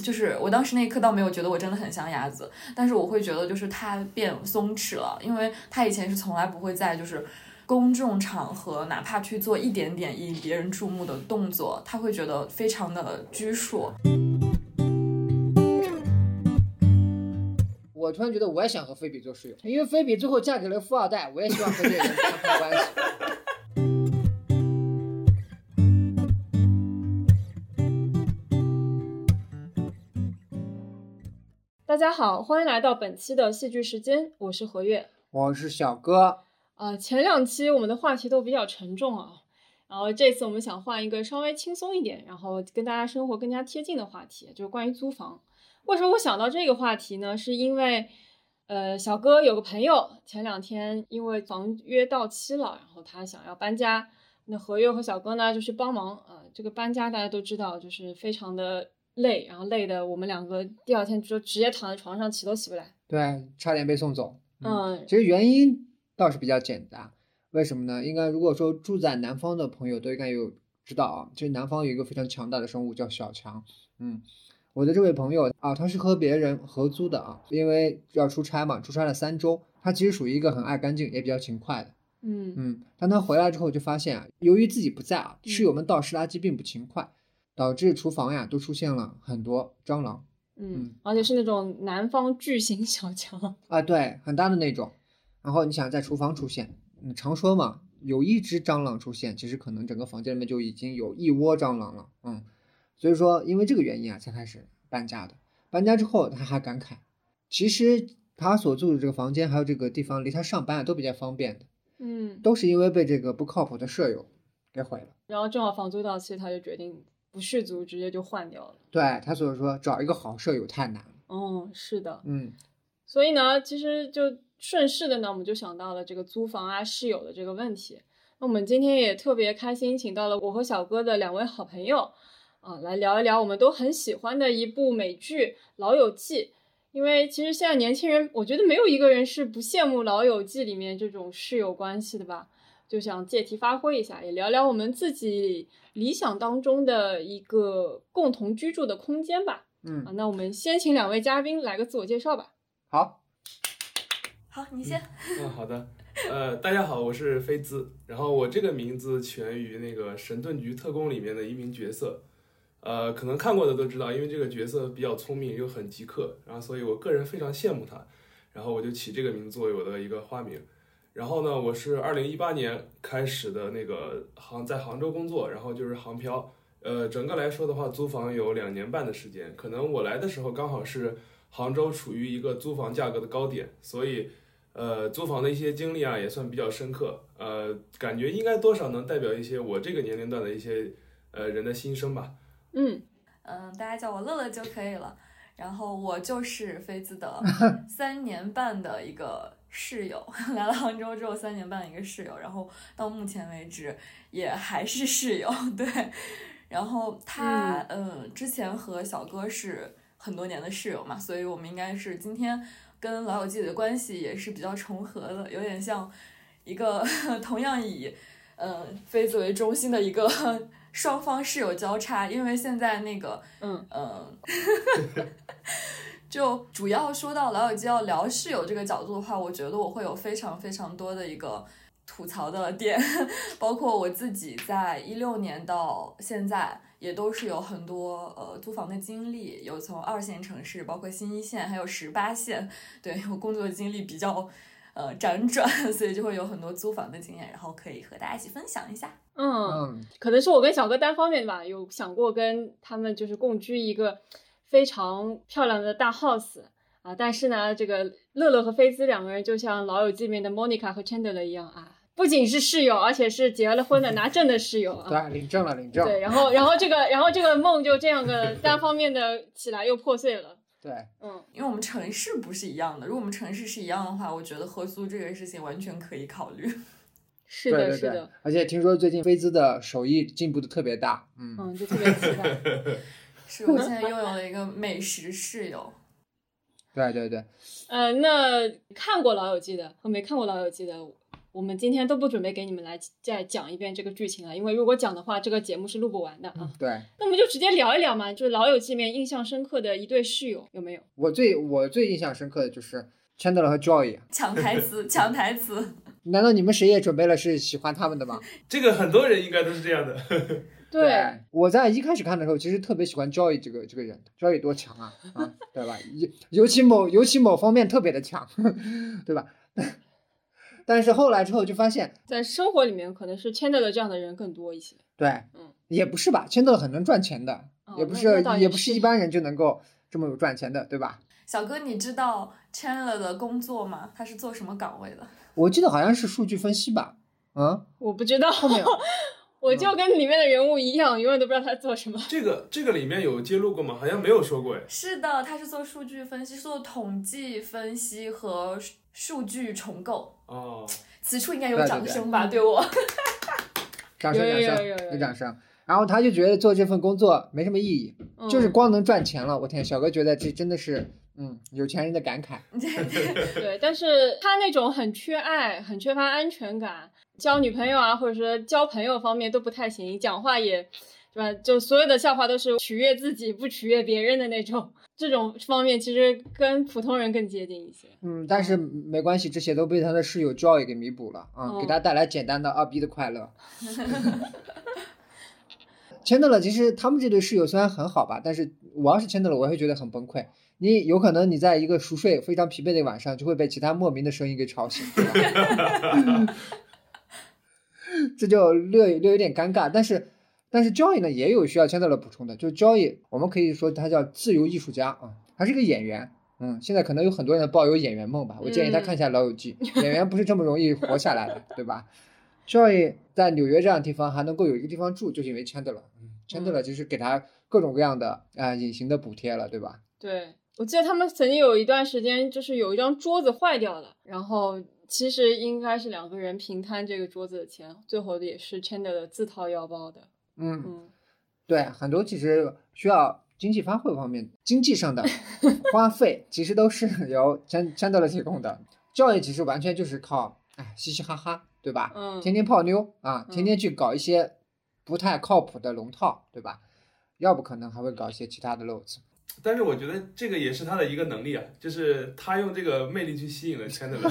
就是我当时那一刻倒没有觉得我真的很像鸭子，但是我会觉得就是他变松弛了，因为他以前是从来不会在就是公众场合哪怕去做一点点引别人注目的动作，他会觉得非常的拘束。我突然觉得我也想和菲比做室友，因为菲比最后嫁给了富二代，我也希望和这个人发生关系。家好，欢迎来到本期的戏剧时间，我是何月。我是小哥，呃，前两期我们的话题都比较沉重啊，然后这次我们想换一个稍微轻松一点，然后跟大家生活更加贴近的话题，就是关于租房。为什么我想到这个话题呢？是因为，呃，小哥有个朋友前两天因为房约到期了，然后他想要搬家，那何月和小哥呢就去帮忙。呃，这个搬家大家都知道，就是非常的累，然后累的我们两个第二天就直接躺在床上起都起不来。对，差点被送走。嗯，其实原因倒是比较简单，为什么呢？应该如果说住在南方的朋友都应该有知道啊，就是南方有一个非常强大的生物叫小强。嗯，我的这位朋友啊，他是和别人合租的啊，因为要出差嘛，出差了三周，他其实属于一个很爱干净也比较勤快的。嗯嗯，但他回来之后就发现啊，由于自己不在啊，室友们倒拾垃圾并不勤快，导致厨房呀都出现了很多蟑螂。嗯，而且是那种南方巨型小强。啊，对，很大的那种。然后你想在厨房出现，嗯，常说嘛，有一只蟑螂出现，其实可能整个房间里面就已经有一窝蟑螂了，嗯。所以说，因为这个原因啊，才开始搬家的。搬家之后，他还感慨，其实他所住的这个房间还有这个地方离他上班啊都比较方便的，嗯，都是因为被这个不靠谱的舍友给毁了。然后正好房租到期，他就决定不续租，直接就换掉了。对他所以说找一个好舍友太难了，哦，是的，嗯，所以呢，其实就顺势的呢，我们就想到了这个租房啊、室友的这个问题。那我们今天也特别开心，请到了我和小哥的两位好朋友，啊，来聊一聊我们都很喜欢的一部美剧《老友记》。因为其实现在年轻人，我觉得没有一个人是不羡慕《老友记》里面这种室友关系的吧。就想借题发挥一下，也聊聊我们自己理想当中的一个共同居住的空间吧。嗯啊，那我们先请两位嘉宾来个自我介绍吧。好，好，你先。嗯，好的。呃，大家好，我是菲兹。然后我这个名字起源于那个《神盾局特工》里面的一名角色。呃，可能看过的都知道，因为这个角色比较聪明又很极客，然后所以我个人非常羡慕他，然后我就起这个名字作为我的一个花名。然后呢，我是二零一八年开始的那个杭在杭州工作，然后就是杭漂。呃，整个来说的话，租房有两年半的时间。可能我来的时候刚好是杭州处于一个租房价格的高点，所以呃，租房的一些经历啊也算比较深刻。呃，感觉应该多少能代表一些我这个年龄段的一些呃人的心声吧。嗯，嗯，大家叫我乐乐就可以了。然后我就是飞兹的 三年半的一个室友，来了杭州之后三年半的一个室友，然后到目前为止也还是室友。对，然后他嗯，之前和小哥是很多年的室友嘛，所以我们应该是今天跟老友记的关系也是比较重合的，有点像一个 同样以呃妃子为中心的一个。双方室友交叉，因为现在那个，嗯嗯，就主要说到老友记要聊室友这个角度的话，我觉得我会有非常非常多的一个吐槽的点，包括我自己在一六年到现在也都是有很多呃租房的经历，有从二线城市，包括新一线，还有十八线，对我工作的经历比较呃辗转，所以就会有很多租房的经验，然后可以和大家一起分享一下。嗯，嗯，可能是我跟小哥单方面吧，有想过跟他们就是共居一个非常漂亮的大 house 啊，但是呢，这个乐乐和菲兹两个人就像《老友记》里面的 Monica 和 Chandler 一样啊，不仅是室友，而且是结了婚的拿证的室友啊。对，领证了，领证。对，然后然后这个然后这个梦就这样个单方面的起来又破碎了。对，嗯，因为我们城市不是一样的，如果我们城市是一样的话，我觉得合租这个事情完全可以考虑。是的，是的，，而且听说最近菲兹的手艺进步的特别大，嗯，嗯，就特别期待。是我现在拥有了一个美食室友，对对对，呃，那看过《老友记》的和没看过《老友记》的，我们今天都不准备给你们来再讲一遍这个剧情了，因为如果讲的话，这个节目是录不完的啊。对那我们就直接聊一聊嘛，就是《老友记》里面印象深刻的一对室友有没有？我最我最印象深刻的就是 Chandler 和 Joy。抢台词，抢台词。难道你们谁也准备了是喜欢他们的吗？这个很多人应该都是这样的。对，我在一开始看的时候，其实特别喜欢 Joy 这个这个人，Joy 多强啊啊，对吧？尤尤其某尤其某方面特别的强，对吧？但是后来之后就发现，在生活里面可能是 Chandler 这样的人更多一些。对，嗯，也不是吧，Chandler 很能赚钱的，哦也不是也也不是是一般人就能够这么有赚钱的，对吧？小哥，你知道 Chandler 的工作吗？他是做什么岗位的？我记得好像是数据分析吧，嗯，我不知道，后面 我就跟里面的人物一样，永远都不知道他做什么。这个这个里面有揭露过吗？好像没有说过哎。是的，他是做数据分析，做统计分析和数数据重构。哦，此处应该有掌声吧？对我，掌声有掌声有有有有掌声。然后他就觉得做这份工作没什么意义，嗯就是光能赚钱了。我天，小哥觉得这真的是，嗯，有钱人的感慨。对，但是他那种很缺爱、很缺乏安全感，交女朋友啊，或者说交朋友方面都不太行，讲话也，对吧？就所有的笑话都是取悦自己，不取悦别人的那种。这种方面其实跟普通人更接近一些。嗯，但是没关系，这些都被他的室友 Joy 给弥补了啊，嗯给他带来简单的二逼的快乐。Chandler 其实他们这对室友虽然很好吧，但是我要是 Chandler，我会觉得很崩溃。你有可能你在一个熟睡非常疲惫的晚上，就会被其他莫名的声音给吵醒，这就略略有点尴尬。但是但是 Joy 呢也有需要 Chandler 补充的，就是 Joy 我们可以说他叫自由艺术家啊，他是个演员。嗯，现在可能有很多人抱有演员梦吧，我建议他看一下《老友记 》演员不是这么容易活下来的，对吧？Joy 在纽约这样的地方还能够有一个地方住，就是因为 Chandler。嗯，Chandler 就是给他各种各样的啊、呃隐形的补贴了，对吧？对，我记得他们曾经有一段时间，就是有一张桌子坏掉了，然后其实应该是两个人平摊这个桌子的钱，最后也是 Chandler 自掏腰包的。嗯，嗯，对，很多其实需要经济发挥方面经济上的花费，其实都是由 Chan- Chandler 提供的。教育其实完全就是靠哎嘻嘻哈哈，对吧？嗯天天泡妞啊，天嗯天去搞一些不太靠谱的龙套，对吧？要不可能还会搞一些其他的漏子。但是我觉得这个也是他的一个能力啊，就是他用这个魅力去吸引了 Chandler。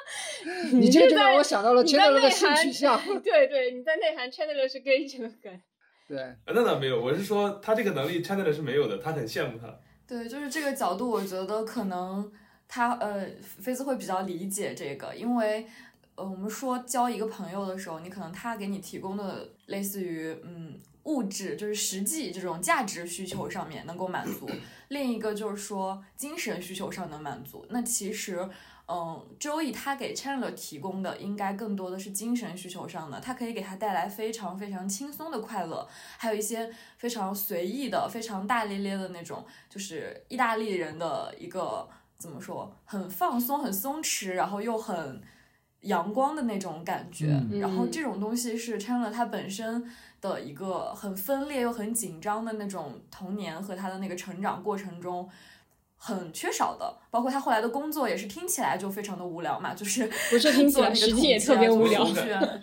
你这就让我想到了你在 Chandler 的内性涵取向。对对，你在内涵 Chandler 是 gay 这个梗。对，啊那倒没有，我是说他这个能力 Chandler 是没有的，他很羡慕他。对，就是这个角度，我觉得可能他呃，菲兹会比较理解这个，因为呃，我们说交一个朋友的时候，你可能他给你提供的类似于嗯物质，就是实际这种价值需求上面能够满足，另一个就是说精神需求上能满足。那其实。嗯，Joey 他给 Chandler 提供的应该更多的是精神需求上的，他可以给他带来非常非常轻松的快乐，还有一些非常随意的、非常大咧咧的那种，就是意大利人的一个怎么说，很放松、很松弛，然后又很阳光的那种感觉。嗯然后这种东西是 Chandler 他本身的一个很分裂又很紧张的那种童年和他的那个成长过程中。很缺少的，包括他后来的工作也是听起来就非常的无聊嘛，就是不是听起 做那个来实际也统计啊做特别无聊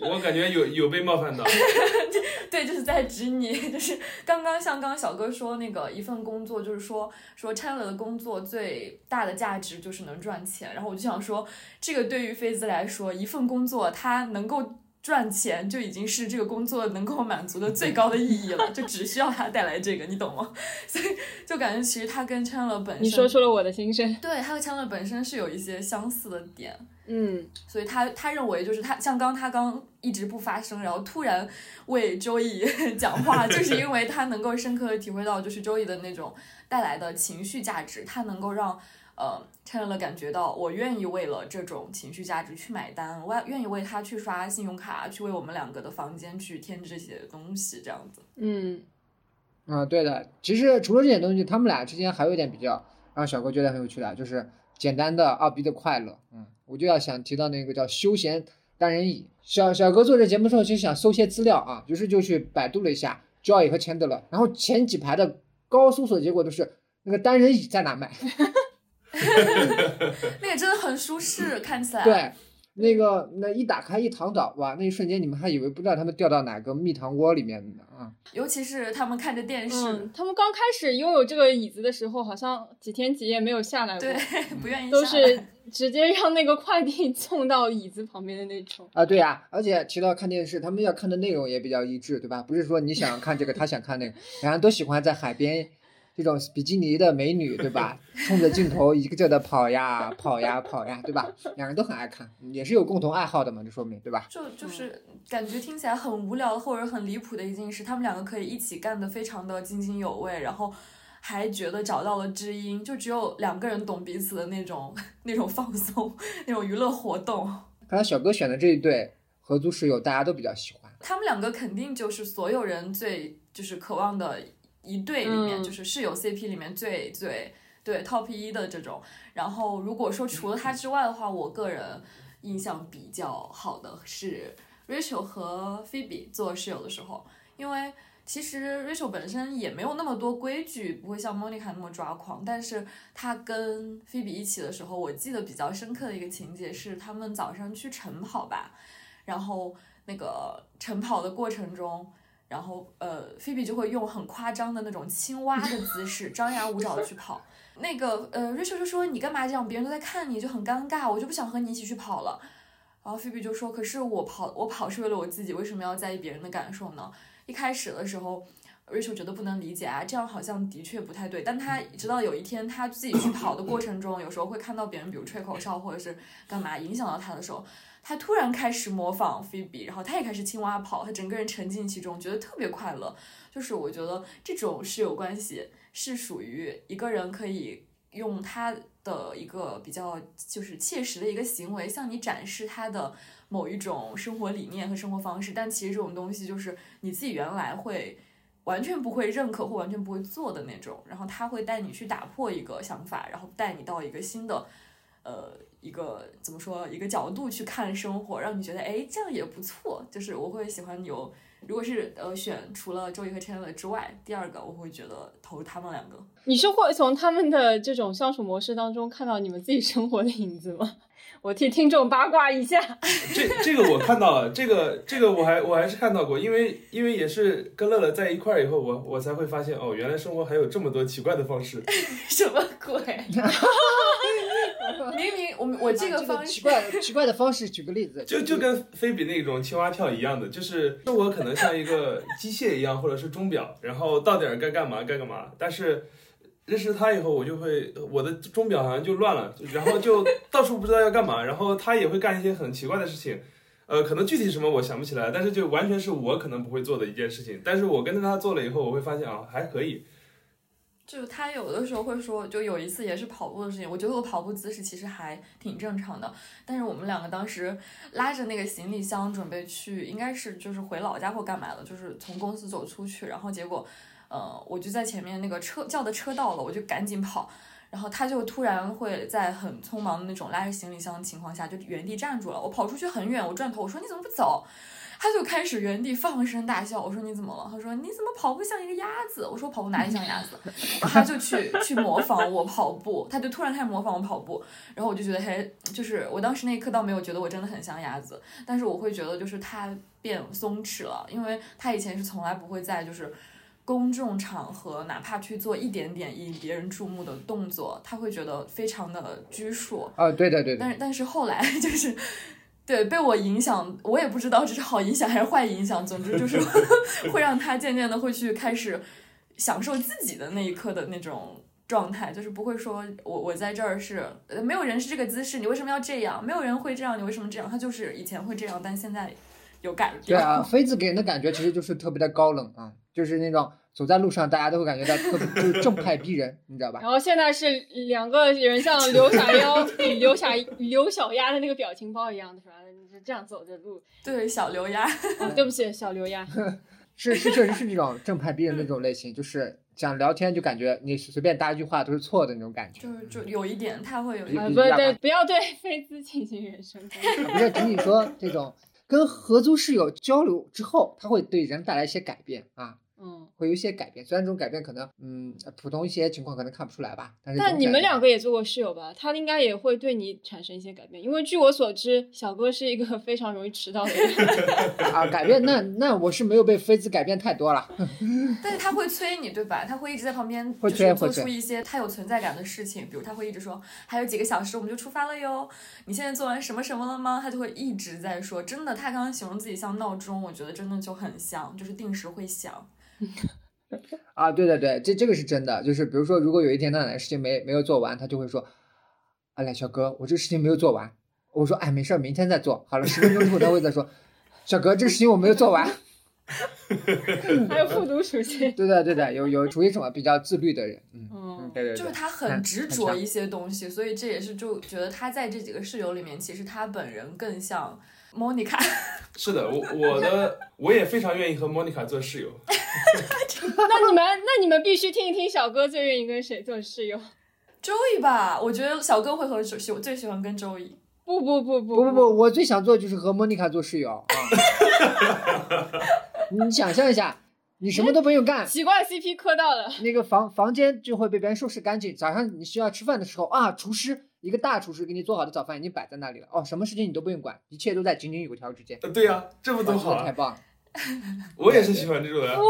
我感觉有有被冒犯到。对，就是在指你，就是刚刚像刚刚小哥说那个一份工作，就是说说 Chandler 的工作最大的价值就是能赚钱，然后我就想说，这个对于菲兹来说，一份工作他能够。赚钱就已经是这个工作能够满足的最高的意义了，就只需要他带来这个，你懂吗？所以就感觉其实他跟 Chandler 本身，你说出了我的心声。对他和 Chandler 本身是有一些相似的点，嗯，所以他他认为就是他像刚他刚一直不发声，然后突然为周易 讲话，就是因为他能够深刻的体会到就是周易的那种带来的情绪价值，他能够让呃查理乐感觉到我愿意为了这种情绪价值去买单，我愿意为他去刷信用卡，去为我们两个的房间去添置这些东西，这样子。嗯，啊，对的。其实除了这点东西，他们俩之间还有一点比较让小哥觉得很有趣的，就是简单的二逼的快乐。嗯，我就要想提到那个叫休闲单人椅。小小哥做这节目的时候，其实想搜些资料啊，于是就去百度了一下 Joy 和查理乐然后前几排的高搜索结果都是那个单人椅在哪买。那个真的很舒适，看起来。对，那个那一打开一躺倒，哇，那一瞬间你们还以为不知道他们掉到哪个蜜糖窝里面呢啊！尤其是他们看着电视，嗯，他们刚开始拥有这个椅子的时候，好像几天几夜没有下来过，对，不愿意都下来是 直接让那个快递送到椅子旁边的那种。啊，对呀、而且提到看电视，他们要看的内容也比较一致，对吧？不是说你想看这个，他想看那个，两人都喜欢在海边这种比基尼的美女，对吧？冲着镜头一个劲的跑呀跑呀跑呀，对吧？两人都很爱看，也是有共同爱好的嘛，这说明对吧？就就是感觉听起来很无聊或者很离谱的一件事，他们两个可以一起干得非常的津津有味，然后还觉得找到了知音，就只有两个人懂彼此的那种那种放松，那种娱乐活动。刚才小哥选的这一对合租室友，大家都比较喜欢。他们两个肯定就是所有人最就是渴望的一对里面，嗯就是室友 CP 里面最最对 top 一的这种。然后如果说除了他之外的话，我个人印象比较好的是 Rachel 和 Phoebe 做室友的时候，因为其实 Rachel 本身也没有那么多规矩，不会像 Monica 那么抓狂，但是她跟 Phoebe 一起的时候，我记得比较深刻的一个情节是他们早上去晨跑吧，然后那个晨跑的过程中。然后，呃，菲比就会用很夸张的那种青蛙的姿势，张牙舞爪的去跑。那个，呃，Rachel 就说：“你干嘛这样？别人都在看你，就很尴尬，我就不想和你一起去跑了。”然后菲比就说：“可是我跑，我跑是为了我自己，为什么要在意别人的感受呢？”一开始的时候，Rachel 觉得不能理解啊，这样好像的确不太对。但他直到有一天他自己去跑的过程中，有时候会看到别人，比如吹口哨或者是干嘛影响到他的时候，他突然开始模仿菲比，然后他也开始青蛙跑，他整个人沉浸其中，觉得特别快乐。就是我觉得这种室友关系是属于一个人可以用他的一个比较就是切实的一个行为，向你展示他的某一种生活理念和生活方式。但其实这种东西就是你自己原来会完全不会认可或完全不会做的那种，然后他会带你去打破一个想法，然后带你到一个新的。呃，一个怎么说，一个角度去看生活，让你觉得，哎，这样也不错。就是我会喜欢有，如果是呃选除了周易和 Chandler 之外，第二个我会觉得投他们两个。你是会从他们的这种相处模式当中看到你们自己生活的影子吗？我替听众八卦一下。这这个我看到了，这个这个我还我还是看到过，因为因为也是跟乐乐在一块儿以后，我我才会发现哦，原来生活还有这么多奇怪的方式。什么鬼？明明我我这个啊方式，奇怪奇怪的方式，举个例子，就就跟菲比那种青蛙跳一样的，就是生活可能像一个机械一样，或者是钟表，然后到点儿该干嘛该干嘛。但是认识他以后，我就会我的钟表好像就乱了，然后就到处不知道要干嘛，然后他也会干一些很奇怪的事情。呃，可能具体什么我想不起来，但是就完全是我可能不会做的一件事情。但是我跟着他做了以后，我会发现啊，还可以。就他有的时候会说，就有一次也是跑步的事情，我觉得我跑步姿势其实还挺正常的，但是我们两个当时拉着那个行李箱准备去，应该是就是回老家或干嘛的，就是从公司走出去，然后结果，呃，我就在前面那个车叫的车到了，我就赶紧跑。然后他就突然会在很匆忙的那种拉着行李箱的情况下，就原地站住了。我跑出去很远，我转头我说你怎么不走？他就开始原地放声大笑。我说你怎么了？他说你怎么跑步像一个鸭子？我说跑步哪里像鸭子？然 后他就去去模仿我跑步，他就突然开始模仿我跑步。然后我就觉得嘿，就是我当时那一刻倒没有觉得我真的很像鸭子，但是我会觉得就是他变松弛了，因为他以前是从来不会在就是。公众场合，哪怕去做一点点引别人注目的动作，他会觉得非常的拘束。啊，对的对的，但是但是后来 就是，对被我影响，我也不知道这是好影响还是坏影响。总之就是 会让他渐渐的会去开始享受自己的那一刻的那种状态，就是不会说我我在这儿是没有人是这个姿势，你为什么要这样？没有人会这样，你为什么这样？他就是以前会这样，但现在有感觉对。啊，妃子给人的感觉其实就是特别的高冷啊，就是那种走在路上大家都会感觉到特别 就是正派逼人，你知道吧？然后现在是两个人像刘小妖、刘小刘小丫的那个表情包一样的，是吧？你是这样走着路。对小刘丫，哦，对不起，小刘丫。是是确实是这种正派逼人的那种类型，就是想聊天就感觉你随便搭一句话都是错的那种感觉。就是就有一点，他会有一啊，点不对，不要对菲兹进行人身攻击。不是仅仅说这种跟合租室友交流之后，他会对人带来一些改变啊。嗯，会有一些改变。虽然这种改变可能，嗯，普通一些情况可能看不出来吧，但是你们两个也做过室友吧？他应该也会对你产生一些改变，因为据我所知，小哥是一个 非常容易迟到的人。啊改变，那那我是没有被妃子改变太多了。但是他会催你，对吧？他会一直在旁边，会就是做催会催出一些他有存在感的事情，比如他会一直说还有几个小时我们就出发了哟，你现在做完什么什么了吗？他就会一直在说。真的，他刚刚形容自己像闹钟，我觉得真的就很像，就是定时会响。啊，对对对，这这个是真的。就是比如说，如果有一天他哪个事情没没有做完，他就会说：“哎来，小哥，我这个事情没有做完。”我说：“哎，没事儿，明天再做。”好了，十分钟之后他会再说：“小哥，这个事情我没有做完。还有复读属性”。对的对的，有有属于什么比较自律的人，嗯对对对，就是他很很执着一些东西，所以这也是就觉得他在这几个室友里面，其实他本人更像 Monica。是的，我我的我也非常愿意和莫妮卡做室友。那你们那你们必须听一听小哥最愿意跟谁做室友。周易吧，我觉得小哥会和周喜最喜欢跟周易。不不不不不不不，我最想做就是和莫妮卡做室友啊！你想象一下，你什么都不用干，奇怪 CP 磕到了。那个房房间就会被别人收拾干净。早上你需要吃饭的时候啊，厨师一个大厨师给你做好的早饭已经摆在那里了。哦，什么事情你都不用管，一切都在井井有条之间。呃对呀、这不多哇好啊！太棒了！我也是喜欢这种人不。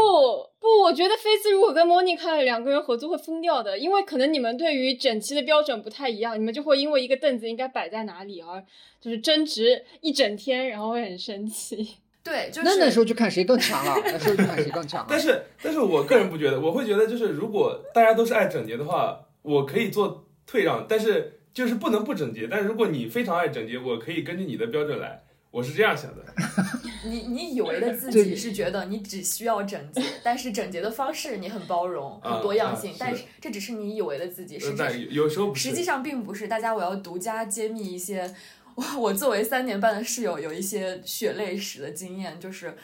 不，我觉得菲兹如果跟莫妮卡两个人合作会疯掉的，因为可能你们对于整齐的标准不太一样，你们就会因为一个凳子应该摆在哪里而就是争执一整天，然后会很生气。对，就是那那时候就看谁更强了，那时候就看谁更强了。但是，但是我个人不觉得，我会觉得就是如果大家都是爱整洁的话，我可以做退让，但是就是不能不整洁。但是如果你非常爱整洁，我可以根据你的标准来，我是这样想的。你你以为的自己是觉得你只需要整洁，但是整洁的方式你很包容、啊很多样性啊，但是是这只是你以为的自己，实际有有时候实际上并不是。大家，我要独家揭秘一些 我我作为三年半的室友有一些血泪史的经验，就是。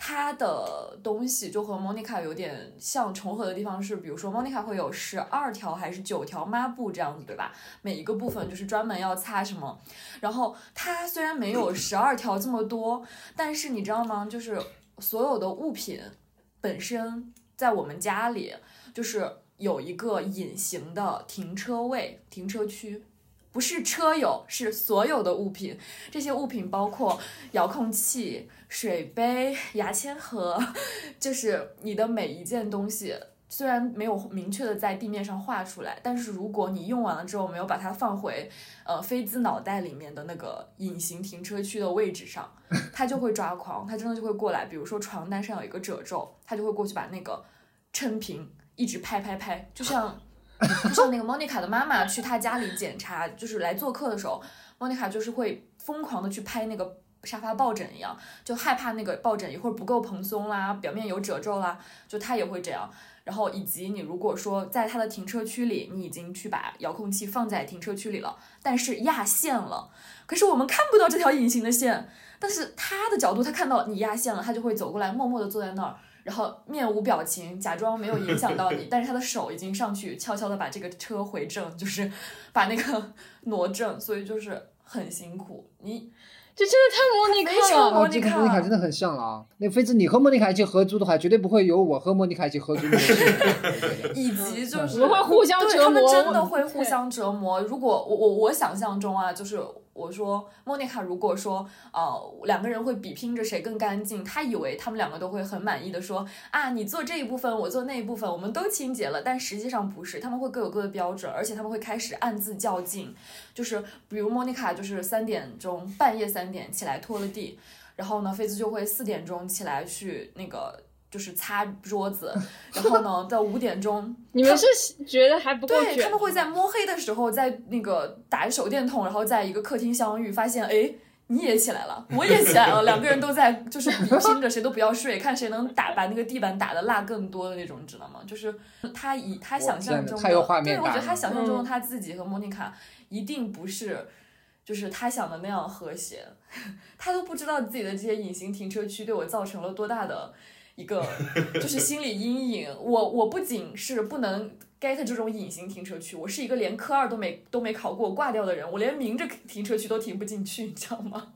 他的东西就和 Monica 有点像重合的地方是，比如说 Monica 会有十二条还是九条抹布这样子，对吧？每一个部分就是专门要擦什么。然后它虽然没有十二条这么多，但是你知道吗？就是所有的物品本身在我们家里就是有一个隐形的停车位、停车区。不是车友，是所有的物品。这些物品包括遥控器、水杯、牙签盒，就是你的每一件东西。虽然没有明确的在地面上画出来，但是如果你用完了之后没有把它放回呃菲兹脑袋里面的那个隐形停车区的位置上，他就会抓狂，他真的就会过来。比如说床单上有一个褶皱，他就会过去把那个撑平，一直拍拍拍，就像就像那个莫妮卡的妈妈去她家里检查，就是来做客的时候莫妮卡就是会疯狂的去拍那个沙发抱枕一样，就害怕那个抱枕一会儿不够蓬松啦，表面有褶皱啦，就他也会这样。然后以及你如果说在它的停车区里，你已经去把遥控器放在停车区里了，但是压线了，可是我们看不到这条隐形的线，但是他的角度他看到你压线了，他就会走过来默默的坐在那儿。然后面无表情，假装没有影响到你，但是他的手已经上去，悄悄的把这个车回正，就是把那个 挪正，所以就是很辛苦。你这真的太莫妮卡了。莫妮卡莫妮卡真的很像了啊！那菲兹，你和莫妮卡一起合租的话，绝对不会有我和莫妮卡一起合租的 以及就是我们会互相对折磨他们真的会互相折磨。如果我我我想象中啊，就是我说莫妮卡如果说呃两个人会比拼着谁更干净，他以为他们两个都会很满意的说啊你做这一部分，我做那一部分，我们都清洁了，但实际上不是，他们会各有各的标准，而且他们会开始暗自较劲，就是比如莫妮卡就是三点钟半夜三点起来拖了地，然后呢菲兹就会四点钟起来去那个。就是擦桌子，然后呢，到五点钟，你们是觉得还不够对，他们会在摸黑的时候，在那个打着手电筒，然后在一个客厅相遇，发现哎，你也起来了，我也起来了，两个人都在就是比拼着谁都不要睡，看谁能打把那个地板打的蜡更多的那种，你知道吗？就是他以他想象中的，太有画面对，我觉得他想象中的嗯他自己和莫妮卡一定不是。就是他想的那样和谐，他都不知道自己的这些隐形停车区对我造成了多大的一个就是心理阴影。我我不仅是不能 get 这种隐形停车区，我是一个连科二都没都没考过挂掉的人，我连明着停车区都停不进去，你知道吗？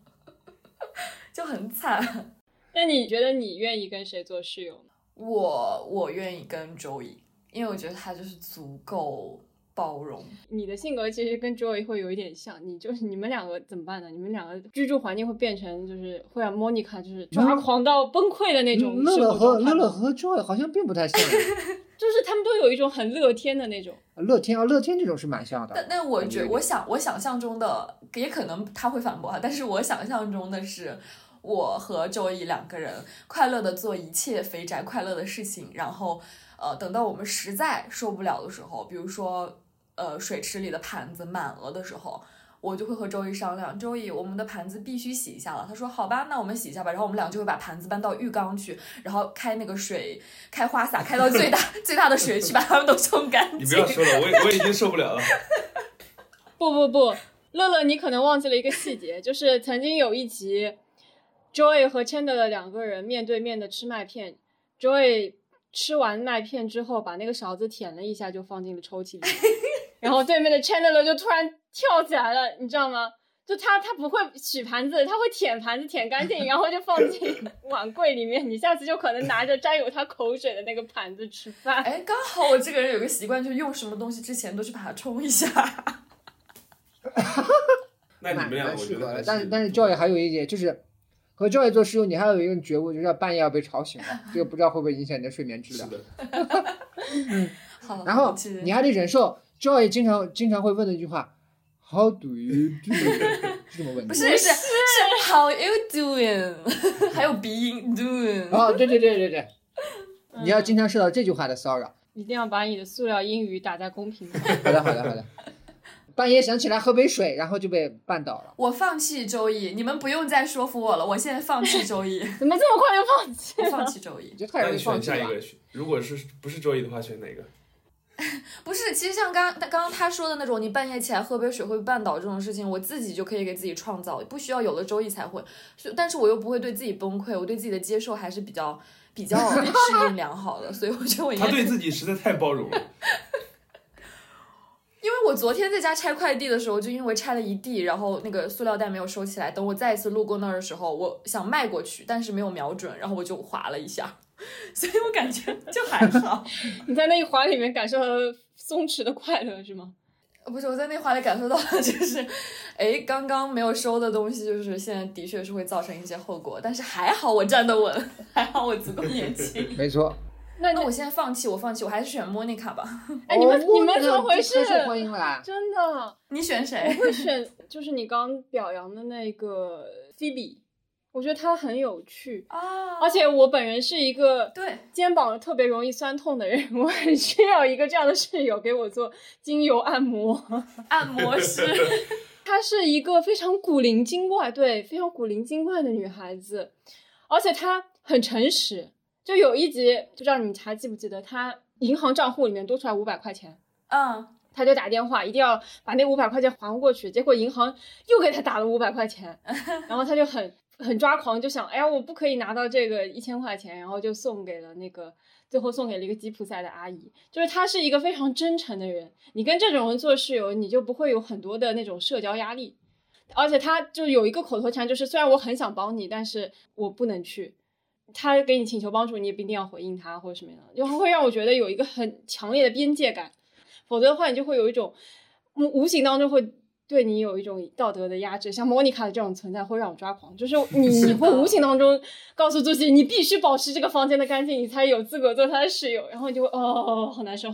就很惨。那你觉得你愿意跟谁做室友呢？我我愿意跟周易，因为我觉得他就是足够包容。你的性格其实跟 Joy 会有一点像，你就是你们两个怎么办呢？你们两个居住环境会变成就是会让 Monica 就是抓狂到崩溃的那种乐乐和乐乐和 Joy 好像并不太像。就是他们都有一种很乐天的那种。乐天啊，乐天这种是蛮像的。但但我觉我想我想象中的也可能他会反驳啊，但是我想象中的是。我和周易两个人快乐的做一切肥宅快乐的事情，然后，呃，等到我们实在受不了的时候，比如说，呃，水池里的盘子满了的时候，我就会和周易商量，周易，我们的盘子必须洗一下了。他说好吧，那我们洗一下吧。然后我们俩就会把盘子搬到浴缸去，然后开那个水，开花洒，开到最大 最大的水去，把它们都冲干净。你不要说了，我我已经受不了了。不不不，乐乐，你可能忘记了一个细节，就是曾经有一集，Joy 和 Chandler 两个人面对面的吃麦片，Joy 吃完麦片之后，把那个勺子舔了一下，就放进了抽屉里，然后对面的 Chandler 就突然跳起来了，你知道吗？就他他不会洗盘子，他会舔盘子舔干净，然后就放进 碗柜里面。你下次就可能拿着沾有他口水的那个盘子吃饭。哎，刚好我这个人有个习惯，就是用什么东西之前都去把它冲一下。蛮那你们俩，我觉得还适合。但是但是 Joy 还有一点就是，和教育做室友，你还有一个觉悟，就是要半夜要被吵醒了，这个不知道会不会影响你的睡眠质量。是的，好，然后你还得忍受 Joy 经常经常会问的一句话，How do you do？是这么问的。不是是是 How you doing？还有鼻音 doing。哦，对对对对对，嗯你要经常受到这句话的骚扰。一定要把你的塑料英语打在公屏上。好的好的好的。半夜想起来喝杯水，然后就被绊倒了。我放弃周易，你们不用再说服我了，我现在放弃周易，怎么这么快就放弃？放弃周易。就太容易那你放弃了吧。选下一个，如果是不是周易的话，选哪个？不是，其实像刚刚刚刚他说的那种，你半夜起来喝杯水会绊倒这种事情，我自己就可以给自己创造，不需要有了周易才会。所以但是我又不会对自己崩溃，我对自己的接受还是比较比较 适应良好的，所以我觉得我应该他对自己实在太包容了。因为我昨天在家拆快递的时候，就因为拆了一地，然后那个塑料袋没有收起来。等我再一次路过那儿的时候，我想迈过去，但是没有瞄准，然后我就滑了一下，所以我感觉就还好。你在那一环里面感受到了松弛的快乐是吗？不是我在那环里感受到了，就是，哎，刚刚没有收的东西，就是现在的确是会造成一些后果，但是还好我站得稳，还好我足够年轻。没错。那那我现在放弃，我放弃，我还是选莫妮卡吧。哎，你们、哦你们怎么回事？真的，你选我谁？会选就是你刚表扬的那个菲比，我觉得她很有趣，啊而且我本人是一个对，肩膀特别容易酸痛的人，我很需要一个这样的室友给我做精油按摩。按摩师。她是一个非常古灵精怪，对，非常古灵精怪的女孩子，而且她很诚实。就有一集，不知道你们还记不记得，她银行账户里面多出来五百块钱，嗯，她就打电话，一定要把那五百块钱还过去。结果银行又给她打了五百块钱，然后她就很很抓狂，就想，哎呀，我不可以拿到这个一千块钱，然后就送给了那个，最后送给了一个吉普赛的阿姨。就是她是一个非常真诚的人，你跟这种人做室友，你就不会有很多的那种社交压力。而且她就有一个口头禅，就是虽然我很想帮你，但是我不能去。他给你请求帮助，你也不一定要回应他或者什么样的，就会让我觉得有一个很强烈的边界感，否则的话，你就会有一种无形当中会对你有一种道德的压制。像莫妮卡的这种存在会让我抓狂，就是 你你会无形当中告诉自己，你必须保持这个房间的干净，你才有资格做他的室友，然后你就会哦，好难受。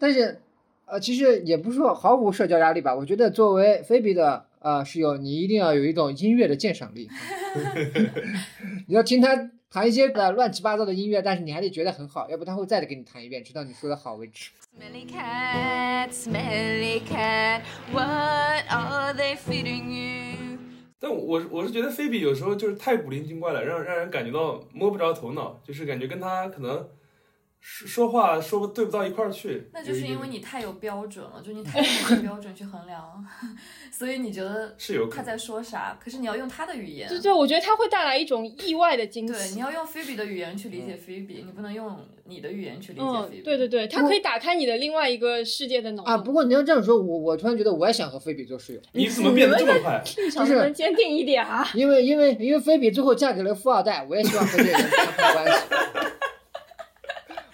但是，呃，其实也不是说毫无社交压力吧。我觉得作为菲比的呃室友，你一定要有一种音乐的鉴赏力。你要听他弹一些呃乱七八糟的音乐，但是你还得觉得很好，要不他会再给你弹一遍，直到你说的好为止。Smelly cat, smelly cat, what are they feeding you? 但我我是觉得菲比有时候就是太古灵精怪了，让让人感觉到摸不着头脑，就是感觉跟他可能说说话说不对不到一块儿去。那就是因为你太有标准了，就你 太用标准去衡量，所以你觉得是有可能他在说啥，可是你要用他的语言。对对我觉得他会带来一种意外的惊喜。对，你要用菲比的语言去理解菲比，你不能用你的语言去理解嗯菲比。，对对对，他可以打开你的另外一个世界的脑啊，不过你要这样说，我我突然觉得我也想和菲比做室友，你怎么变得这么快？立场能不能坚定一点啊？因为因为因为菲比最后嫁给了富二代，我也希望和这个人发生关系。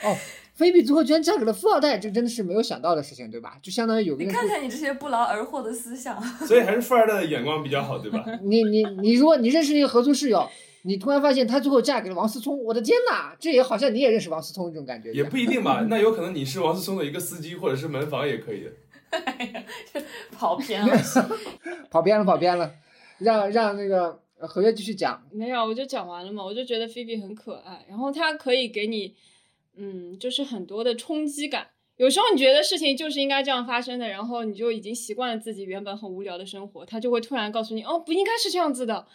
哦，菲比最后居然嫁给了富二代，这真的是没有想到的事情，对吧？就相当于有个你人看看你这些不劳而获的思想，所以还是富二代的眼光比较好，对吧？你 你你，如果你认识一个合租室友，你突然发现她最后嫁给了王思聪，我的天哪，这也好像你也认识王思聪这种感觉一也样。不一定吧，那有可能你是王思聪的一个司机或者是门房也可以的。跑偏了。跑偏了，跑偏了，让让那个呃何月继续讲。没有，我就讲完了嘛。我就觉得菲比很可爱，然后她可以给你，嗯，就是很多的冲击感。有时候你觉得事情就是应该这样发生的，然后你就已经习惯了自己原本很无聊的生活，他就会突然告诉你，哦，不应该是这样子的，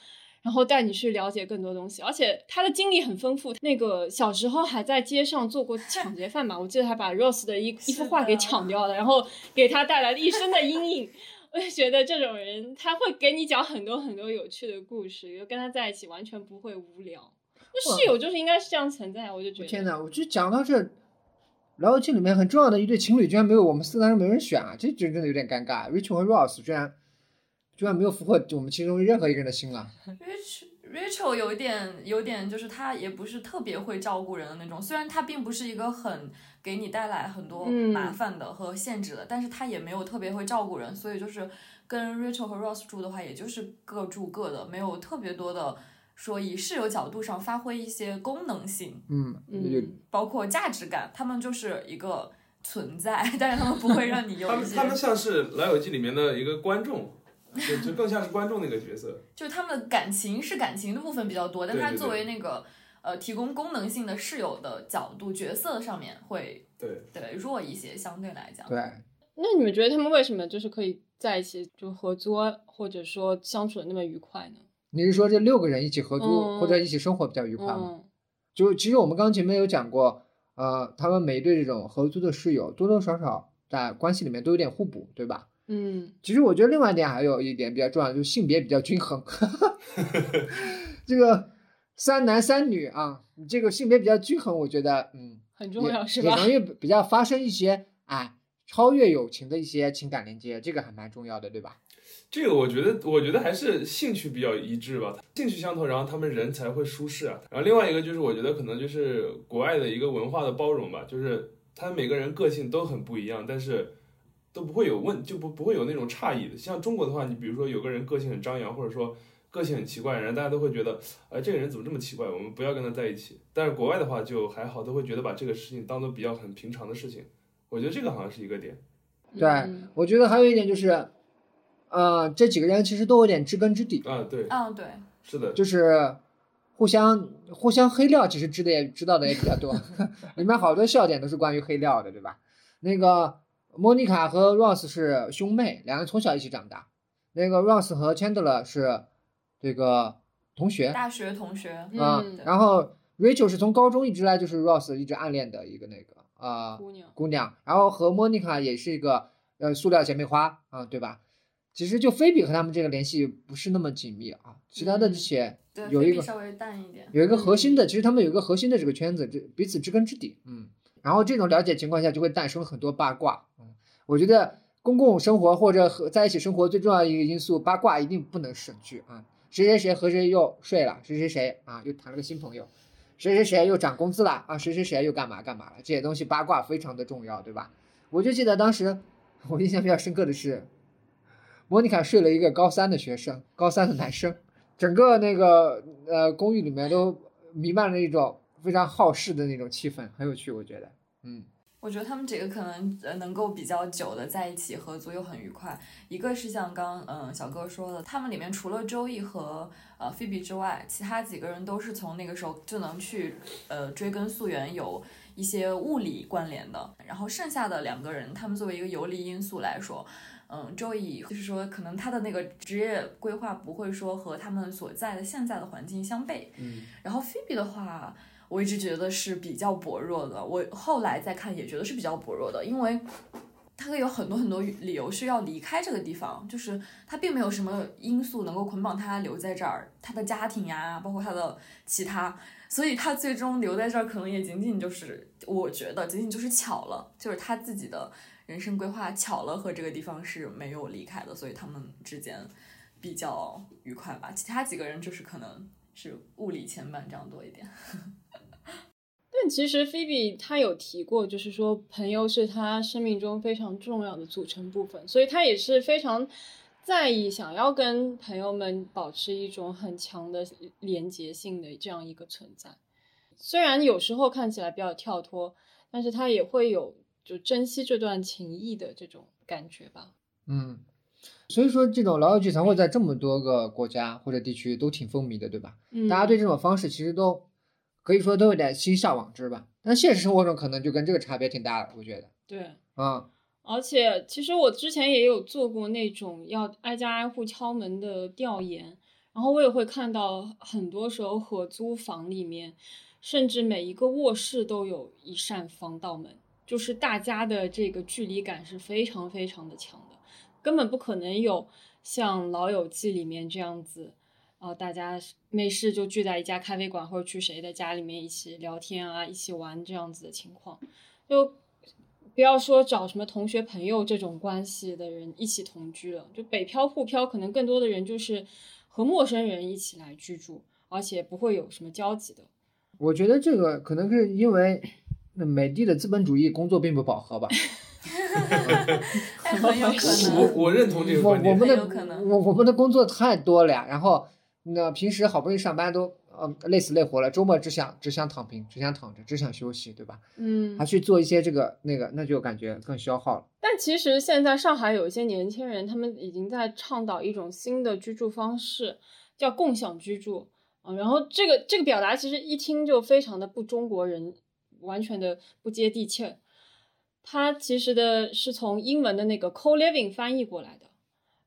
然后带你去了解更多东西。而且他的经历很丰富，那个小时候还在街上做过抢劫犯吧，我记得还把 Rose 的一一幅画给抢掉了，然后给他带来了一生的阴影。我就觉得这种人他会给你讲很多很多有趣的故事，就跟他在一起完全不会无聊。那室友就是应该是这样存在，我就觉得。天哪，我就讲到这，《老友记》里面很重要的一对情侣居然没有我们四个人没人选啊，这真真的有点尴尬。Rachel 和 Ross 居然居然没有俘获我们其中任何一个人的心啊！Rachel Rachel 有一点有点就是他也不是特别会照顾人的那种，虽然他并不是一个很给你带来很多嗯麻烦的和限制的，但是他也没有特别会照顾人，所以就是跟 Rachel 和 Ross 住的话，也就是各住各的，没有特别多的说以室友角度上发挥一些功能性，嗯，嗯，包括价值感，他们就是一个存在，但是他们不会让你有他们他们像是《老友记》里面的一个观众，就就更像是观众那个角色。就是他们的感情是感情的部分比较多，但他作对对对为那个呃提供功能性的室友的角度角色上面会对，对弱一些，相对来讲。对，那你们觉得他们为什么就是可以在一起就合作，或者说相处的那么愉快呢？你是说这六个人一起合租、嗯或者一起生活比较愉快吗？嗯就其实我们刚前面有讲过，呃，他们每一对这种合租的室友多多少少在关系里面都有点互补，对吧？嗯其实我觉得另外一点还有一点比较重要，就是性别比较均衡。这个三男三女啊，你这个性别比较均衡，我觉得嗯，很重要是吧？也容易比较发生一些哎超越友情的一些情感连接，这个还蛮重要的，对吧？这个我觉得，我觉得还是兴趣比较一致吧，兴趣相投，然后他们人才会舒适啊。然后另外一个就是，我觉得可能就是国外的一个文化的包容吧，就是他们每个人个性都很不一样，但是都不会有问，就不不会有那种诧异的。像中国的话，你比如说有个人个性很张扬，或者说个性很奇怪，然后大家都会觉得，哎，这个人怎么这么奇怪，我们不要跟他在一起。但是国外的话就还好，都会觉得把这个事情当做比较很平常的事情。我觉得这个好像是一个点。对，嗯我觉得还有一点就是，呃，这几个人其实都有点知根知底，啊，对，嗯，对，是的，就是互相互相黑料，其实知的也知道的也比较多，里面好多笑点都是关于黑料的，对吧？那个莫妮卡和 Ross 是兄妹，两人从小一起长大。那个 Ross 和 Chandler 是这个同学大学同学，啊、嗯然后 Rachel 是从高中一直来就是 Ross 一直暗恋的一个那个啊、姑娘，姑娘，然后和莫妮卡也是一个呃塑料姐妹花啊、对吧？其实就菲比和他们这个联系不是那么紧密啊，其他的这些，有一个稍微淡一点。有一个核心的，其实他们有一个核心的这个圈子，这彼此知根知底，嗯，然后这种了解情况下就会诞生很多八卦，嗯，我觉得公共生活或者和在一起生活最重要的一个因素，八卦一定不能省去啊，谁谁谁和谁又睡了，谁谁谁啊又谈了个新朋友，谁谁谁又涨工资了啊，谁谁谁又干嘛干嘛了，这些东西八卦非常的重要，对吧？我就记得当时我印象比较深刻的是，莫妮卡睡了一个高三的学生，高三的男生。整个那个呃公寓里面都弥漫着一种非常好事的那种气氛，很有趣，我觉得，嗯我觉得他们几个可能呃能够比较久的在一起合租又很愉快。一个是像刚嗯、小哥说的，他们里面除了周易和呃菲比之外，其他几个人都是从那个时候就能去呃追根溯源，有一些物理关联的。然后剩下的两个人，他们作为一个游离因素来说。嗯，周易就是说，可能他的那个职业规划不会说和他们所在的现在的环境相悖，嗯，然后菲比的话，我一直觉得是比较薄弱的。我后来再看也觉得是比较薄弱的，因为他有很多很多理由是要离开这个地方，就是他并没有什么因素能够捆绑他留在这儿，他的家庭呀，包括他的其他，所以他最终留在这儿可能也仅仅就是我觉得仅仅就是巧了，就是他自己的人生规划巧了和这个地方是没有离开的，所以他们之间比较愉快吧。其他几个人就是可能是物理牵绊这样多一点。但其实菲比她有提过，就是说朋友是她生命中非常重要的组成部分，所以她也是非常在意想要跟朋友们保持一种很强的连结性的这样一个存在。虽然有时候看起来比较跳脱，但是她也会有就珍惜这段情谊的这种感觉吧。嗯，所以说这种老友记才会在这么多个国家或者地区都挺风靡的，对吧？嗯，大家对这种方式其实都可以说都有点心向往之吧。但现实生活中可能就跟这个差别挺大的，我觉得对。啊，而且，其实我之前也有做过那种要挨家挨户敲门的调研，然后我也会看到，很多时候合租房里面，甚至每一个卧室都有一扇防盗门，就是大家的这个距离感是非常非常的强的，根本不可能有像《老友记》里面这样子，呃，大家没事就聚在一家咖啡馆或者去谁的家里面一起聊天啊，一起玩这样子的情况，就。不要说找什么同学朋友这种关系的人一起同居了，就北漂沪漂，可能更多的人就是和陌生人一起来居住，而且不会有什么交集的。我觉得这个可能是因为那美帝的资本主义工作并不饱和吧。哎很有可能。我我认同这个我观点。我们的很有可能我我们的工作太多了呀，然后那平时好不容易上班都呃累死累活了，周末只想只想躺平，只想躺着，只想休息，对吧？嗯还去做一些这个那个，那就感觉更消耗了。但其实现在上海有一些年轻人，他们已经在倡导一种新的居住方式，叫共享居住。啊，然后这个这个表达其实一听就非常的不中国人，完全的不接地气儿。它其实的是从英文的那个 co-living 翻译过来的。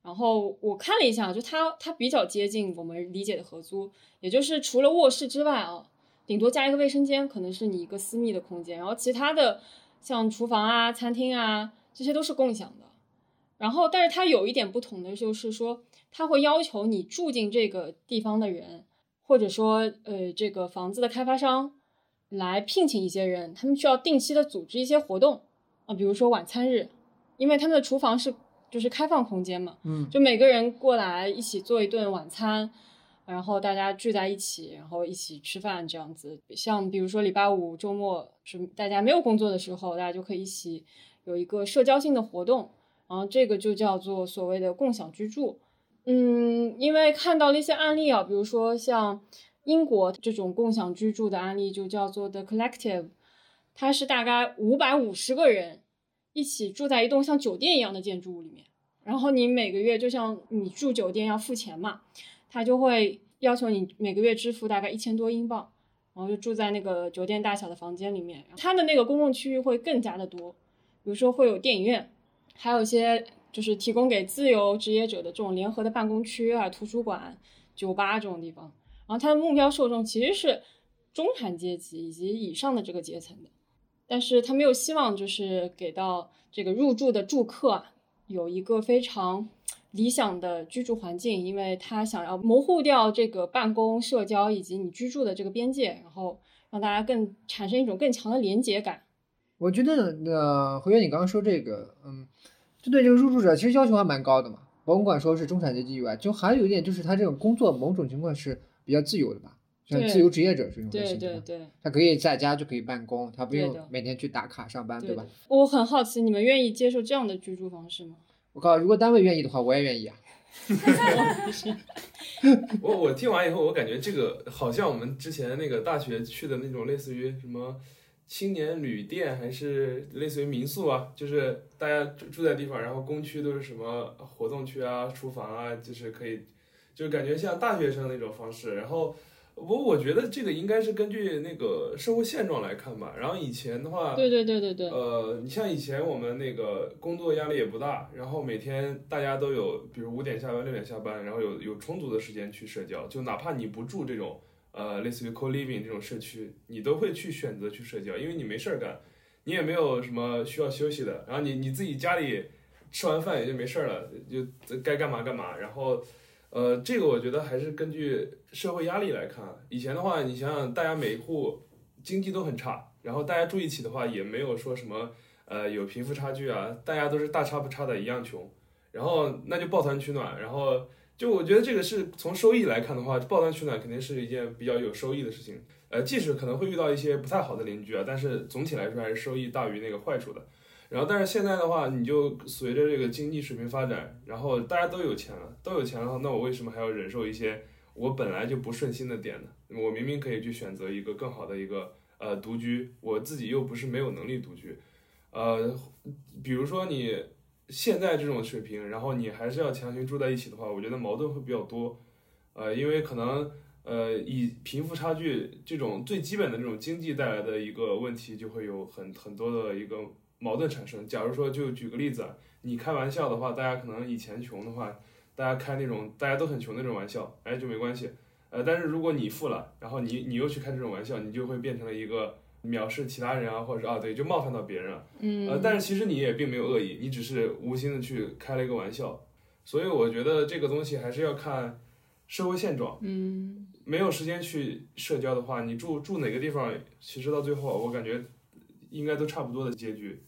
然后我看了一下，就它它比较接近我们理解的合租，也就是除了卧室之外啊，顶多加一个卫生间，可能是你一个私密的空间，然后其他的像厨房啊、餐厅啊，这些都是共享的。然后，但是它有一点不同的就是说，它会要求你住进这个地方的人，或者说呃这个房子的开发商来聘请一些人，他们需要定期的组织一些活动啊，比如说晚餐日，因为他们的厨房是就是开放空间嘛，嗯，就每个人过来一起做一顿晚餐，然后大家聚在一起，然后一起吃饭这样子。像比如说礼拜五周末是大家没有工作的时候，大家就可以一起有一个社交性的活动，然后这个就叫做所谓的共享居住。嗯，因为看到了一些案例啊，比如说像英国这种共享居住的案例，就叫做 The Collective，它是大概五百五十个人一起住在一栋像酒店一样的建筑物里面。然后你每个月就像你住酒店要付钱嘛，他就会要求你每个月支付大概一千多英镑，然后就住在那个酒店大小的房间里面。它的那个公共区域会更加的多，比如说会有电影院，还有一些就是提供给自由职业者的这种联合的办公区啊、图书馆、酒吧这种地方。然后它的目标受众其实是中产阶级以及以上的这个阶层的，但是他没有希望就是给到这个入住的住客啊。有一个非常理想的居住环境，因为他想要模糊掉这个办公、社交以及你居住的这个边界，然后让大家更产生一种更强的连结感。我觉得呃，何源你刚刚说这个，嗯，就对这个入住者其实要求还蛮高的嘛。甭管说是中产阶级以外，就还有一点就是他这种工作某种情况是比较自由的吧，像对自由职业者这种类对型的，对对他可以在家就可以办公，他不用每天去打卡上班，吧对吧？。我很好奇，你们愿意接受这样的居住方式吗？我靠，如果单位愿意的话，我也愿意啊。我我听完以后，我感觉这个好像我们之前那个大学去的那种类似于什么青年旅店，还是类似于民宿啊，就是大家住住在地方，然后公区都是什么活动区啊、厨房啊，就是可以，就感觉像大学生那种方式。然后我我觉得这个应该是根据那个社会现状来看吧。然后以前的话，对对对对对，呃，你像以前我们那个工作压力也不大，然后每天大家都有，比如五点下班、六点下班，然后有有充足的时间去社交，就哪怕你不住这种呃类似于 co living 这种社区，你都会去选择去社交，因为你没事儿干，你也没有什么需要休息的，然后你你自己家里吃完饭也就没事儿了，就该干嘛干嘛，然后。呃，这个我觉得还是根据社会压力来看。以前的话，你想想，大家每一户经济都很差，然后大家住一起的话，也没有说什么呃有贫富差距啊，大家都是大差不差的一样穷，然后那就抱团取暖，然后就我觉得这个是从收益来看的话，抱团取暖肯定是一件比较有收益的事情。呃，即使可能会遇到一些不太好的邻居啊，但是总体来说还是收益大于那个坏处的。然后，但是现在的话，你就随着这个经济水平发展，然后大家都有钱了，都有钱了，那我为什么还要忍受一些我本来就不顺心的点呢？我明明可以去选择一个更好的一个呃独居，我自己又不是没有能力独居，呃，比如说你现在这种水平，然后你还是要强行住在一起的话，我觉得矛盾会比较多，呃，因为可能呃以贫富差距这种最基本的这种经济带来的一个问题，就会有很很多的一个矛盾产生。假如说就举个例子啊，你开玩笑的话，大家可能以前穷的话，大家开那种大家都很穷的那种玩笑，哎就没关系。呃，但是如果你富了，然后你你又去开这种玩笑，你就会变成了一个藐视其他人啊，或者是啊对，就冒犯到别人了。嗯，呃，但是其实你也并没有恶意，你只是无心的去开了一个玩笑，所以我觉得这个东西还是要看社会现状。嗯没有时间去社交的话，你住住哪个地方，其实到最后我感觉应该都差不多的结局。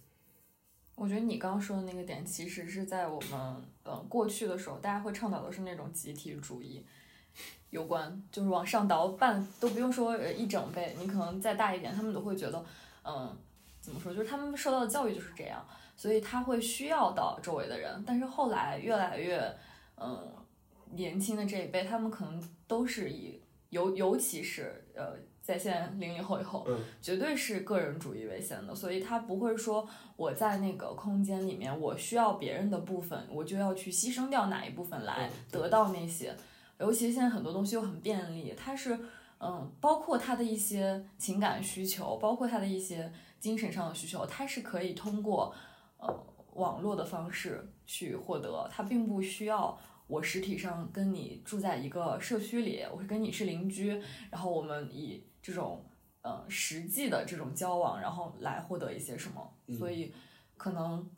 我觉得你刚刚说的那个点，其实是在我们呃过去的时候，大家会倡导的是那种集体主义有关，就是往上倒半都不用说一整辈，你可能再大一点，他们都会觉得，嗯，怎么说，就是他们受到的教育就是这样，所以他会需要到周围的人，但是后来越来越，嗯，年轻的这一辈，他们可能都是以尤尤其是呃在线零零后以后，嗯。绝对是个人主义为先的，所以他不会说我在那个空间里面，我需要别人的部分，我就要去牺牲掉哪一部分来嗯得到那些。尤其现在很多东西又很便利，它是嗯，包括他的一些情感需求，包括他的一些精神上的需求，它是可以通过呃网络的方式去获得，它并不需要我实体上跟你住在一个社区里，我是跟你是邻居，然后我们以这种呃实际的这种交往，然后来获得一些什么，嗯所以可能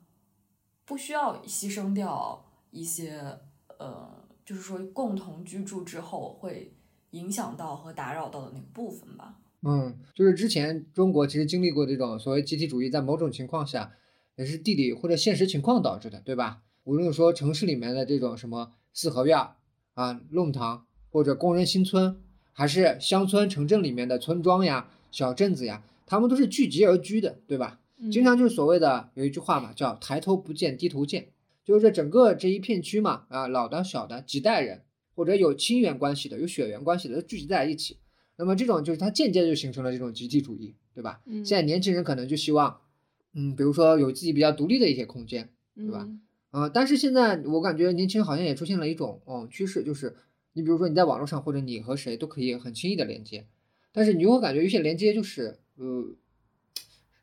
不需要牺牲掉一些呃，就是说共同居住之后会影响到和打扰到的那个部分吧。嗯，就是之前中国其实经历过这种所谓集体主义，在某种情况下也是地理或者现实情况导致的，对吧？无论说城市里面的这种什么四合院儿啊、弄堂或者工人新村，还是乡村城镇里面的村庄呀、小镇子呀，他们都是聚集而居的，对吧？嗯经常就是所谓的有一句话嘛，叫抬头不见低头见，就是这整个这一片区嘛，啊，老的小的几代人，或者有亲缘关系的、有血缘关系的，都聚集在一起。那么这种就是它间接就形成了这种集体主义，对吧？嗯现在年轻人可能就希望，嗯，比如说有自己比较独立的一些空间，对吧嗯呃，但是现在我感觉年轻人好像也出现了一种哦趋势，就是你比如说你在网络上或者你和谁都可以很轻易的连接，但是你就会感觉有些连接就是呃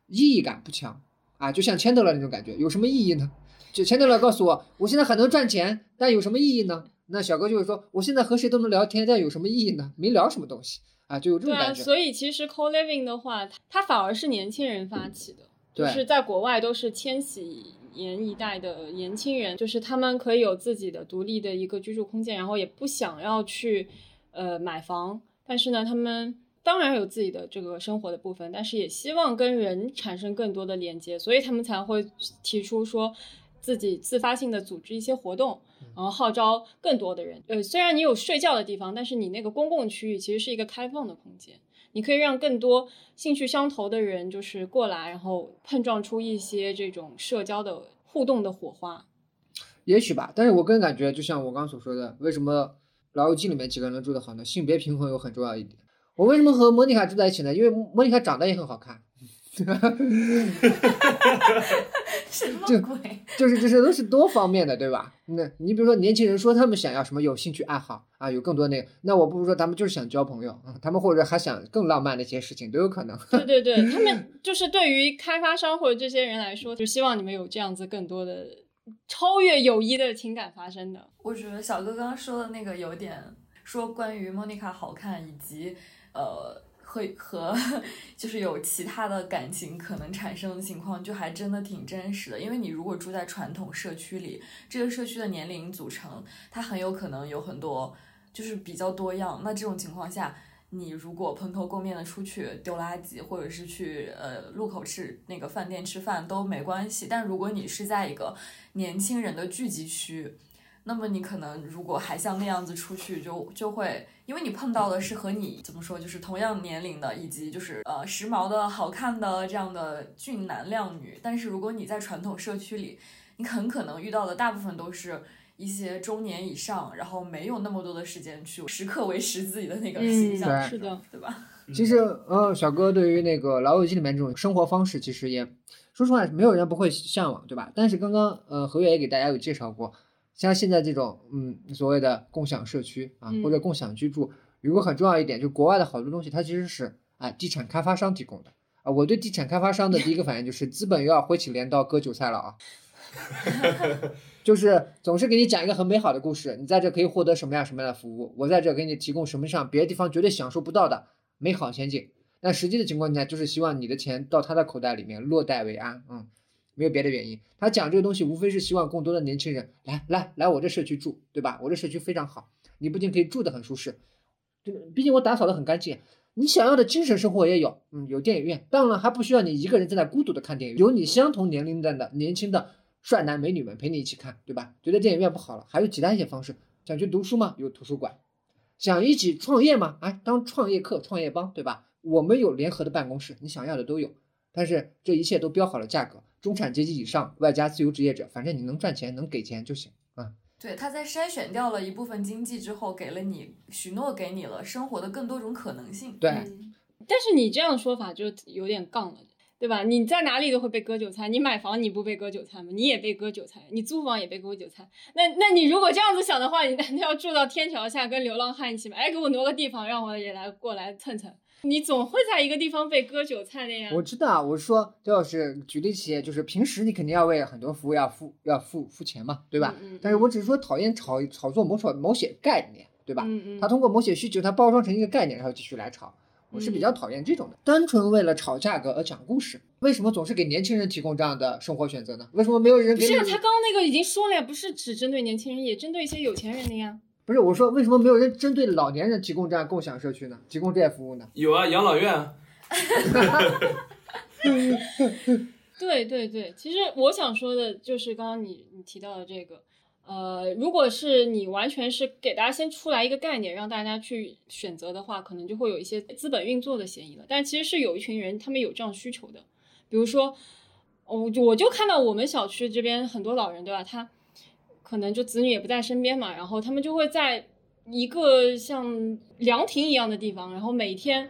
意义感不强啊，就像钱德勒那种感觉，有什么意义呢？就钱德勒告诉我，我现在很能赚钱，但有什么意义呢？那小哥就会说，我现在和谁都能聊天，但有什么意义呢？没聊什么东西啊，就有这对啊，种感觉。所以其实 co living 的话，它它反而是年轻人发起的，就是在国外都是千禧年一代的年轻人，就是他们可以有自己的独立的一个居住空间，然后也不想要去呃买房，但是呢，他们当然有自己的这个生活的部分，但是也希望跟人产生更多的连接，所以他们才会提出说自己自发性的组织一些活动，然后号召更多的人。呃，虽然你有睡觉的地方，但是你那个公共区域其实是一个开放的空间，你可以让更多兴趣相投的人就是过来，然后碰撞出一些这种社交的互动的火花。也许吧，但是我个人感觉，就像我刚刚所说的，为什么《老友记》里面几个人能住得好呢？性别平衡有很重要一点。我为什么和莫妮卡住在一起呢？因为莫妮卡长得也很好看，什么鬼？就是这些都是多方面的，对吧？那你比如说年轻人说他们想要什么有兴趣爱好啊，有更多那个，那我不如说他们就是想交朋友啊，他们或者还想更浪漫的一些事情都有可能。对对对，他们 就是对于开发商或者这些人来说，就希望你们有这样子更多的超越友谊的情感发生的。我觉得小哥刚刚说的那个有点说关于莫妮卡好看，以及呃和和就是有其他的感情可能产生的情况，就还真的挺真实的。因为你如果住在传统社区里，这个社区的年龄组成，它很有可能有很多就是比较多样。那这种情况下，你如果蓬头垢面的出去丢垃圾，或者是去呃路口吃那个饭店吃饭都没关系。但如果你是在一个年轻人的聚集区，那么你可能如果还像那样子出去就，就会，因为你碰到的是和你怎么说，就是同样年龄的，以及就是呃时髦的好看的这样的俊男靓女。但是如果你在传统社区里，你很可能遇到的大部分都是一些中年以上，然后没有那么多的时间去时刻维持自己的那个形象，对是的，对吧？其实，呃，小哥对于那个《老友记》里面这种生活方式，其实也说实话，没有人不会向往，对吧？但是刚刚，呃，何月也给大家有介绍过，像现在这种，嗯，所谓的共享社区啊，嗯或者共享居住，有个很重要一点，就国外的好多东西，它其实是啊，地产开发商提供的啊。我对地产开发商的第一个反应就是，资本又要挥起镰刀割韭菜了啊。就是总是给你讲一个很美好的故事，你在这可以获得什么样什么样的服务，我在这给你提供什么上别的地方绝对享受不到的美好前景。但实际的情况下，就是希望你的钱到他的口袋里面落袋为安，嗯，没有别的原因。他讲这个东西，无非是希望更多的年轻人来来来我这社区住，对吧？我这社区非常好，你不仅可以住得很舒适，这个毕竟我打扫得很干净。你想要的精神生活也有，嗯，有电影院，当然还不需要你一个人在那孤独的看电影，有你相同年龄段的年轻的帅男美女们陪你一起看，对吧？觉得电影院不好了，还有其他一些方式。想去读书吗？有图书馆。想一起创业吗？哎，当创业课、创业帮，对吧？我们有联合的办公室，你想要的都有。但是这一切都标好了价格，中产阶级以上，外加自由职业者，反正你能赚钱，能给钱就行啊。对，他在筛选掉了一部分经济之后，给了你许诺，给你了生活的更多种可能性。对，嗯但是你这样说法就有点杠了，对吧？你在哪里都会被割韭菜，你买房你不被割韭菜吗？你也被割韭菜，你租房也被割韭菜。那那你如果这样子想的话，你难道要住到天桥下跟流浪汉一起吗？哎，给我挪个地方，让我也来过来蹭蹭。你总会在一个地方被割韭菜的呀。我知道啊，我是说，就是举例起，就是平时你肯定要为很多服务要付要付付钱嘛，对吧？嗯嗯但是我只是说讨厌炒炒作某种某些概念，对吧？嗯嗯，他通过某些需求，他包装成一个概念，然后继续来炒。我是比较讨厌这种的，单纯为了炒价格而讲故事。为什么总是给年轻人提供这样的生活选择呢？为什么没有人给你？不是啊，他刚刚那个已经说了呀，不是只针对年轻人，也针对一些有钱人的呀。不是我说，为什么没有人针对老年人提供这样共享社区呢？提供这些服务呢？有啊，养老院啊，对对对，其实我想说的就是刚刚你你提到的这个，呃，如果是你完全是给大家先出来一个概念，让大家去选择的话，可能就会有一些资本运作的嫌疑了。但其实是有一群人，他们有这样需求的，比如说，我就我就看到我们小区这边很多老人，对吧？他可能就子女也不在身边嘛，然后他们就会在一个像凉亭一样的地方，然后每天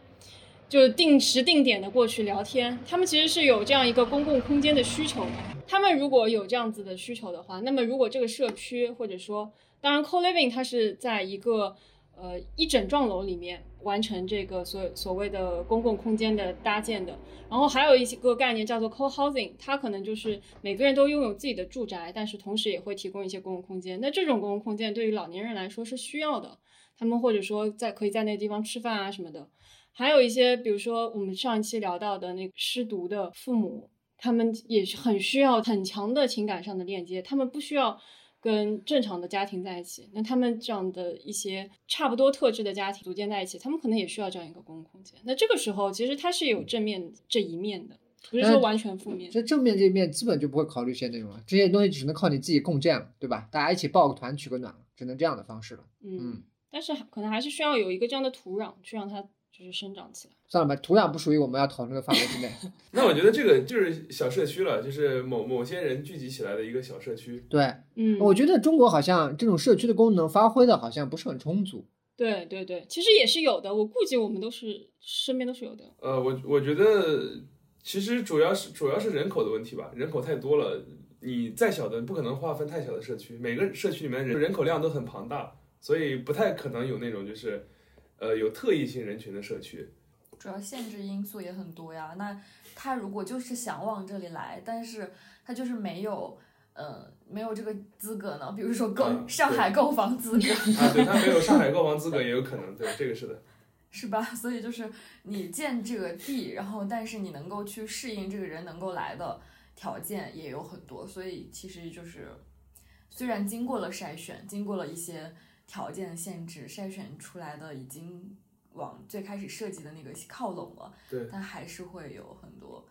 就定时定点的过去聊天。他们其实是有这样一个公共空间的需求。他们如果有这样子的需求的话，那么如果这个社区或者说，当然 co-living 它是在一个呃一整幢楼里面完成这个所所谓的公共空间的搭建的。然后还有一个概念叫做 co-housing，它可能就是每个人都拥有自己的住宅，但是同时也会提供一些公共空间。那这种公共空间对于老年人来说是需要的，他们或者说在可以在那个地方吃饭啊什么的。还有一些，比如说我们上一期聊到的那个失独的父母，他们也是很需要很强的情感上的链接，他们不需要跟正常的家庭在一起。那他们这样的一些差不多特质的家庭组建在一起，他们可能也需要这样一个公共空间。那这个时候，其实它是有正面这一面的，不是说完全负面。这正面这一面基本就不会考虑一些内容了，这些东西只能靠你自己共建了，对吧？大家一起抱个团取个暖了，只能这样的方式了。嗯嗯，但是可能还是需要有一个这样的土壤去让它就是生长起来。算了吧，土壤不属于我们要讨论的范围之内。那我觉得这个就是小社区了，就是某某些人聚集起来的一个小社区。对，嗯，我觉得中国好像这种社区的功能发挥的好像不是很充足。对对对，其实也是有的。我估计我们都是身边都是有的。呃，我我觉得其实主要是主要是人口的问题吧，人口太多了，你再小的不可能划分太小的社区，每个社区里面人人口量都很庞大，所以不太可能有那种就是呃有特异性人群的社区。主要限制因素也很多呀。那他如果就是想往这里来，但是他就是没有，呃，没有这个资格呢？比如说购、嗯上海购房资格，啊，对他没有上海购房资格也有可能，对这个是的。是吧？所以就是你建这个地，然后但是你能够去适应这个人能够来的条件也有很多，所以其实就是虽然经过了筛选，经过了一些条件限制，筛选出来的已经往最开始设计的那个靠拢了，对但还是会有很多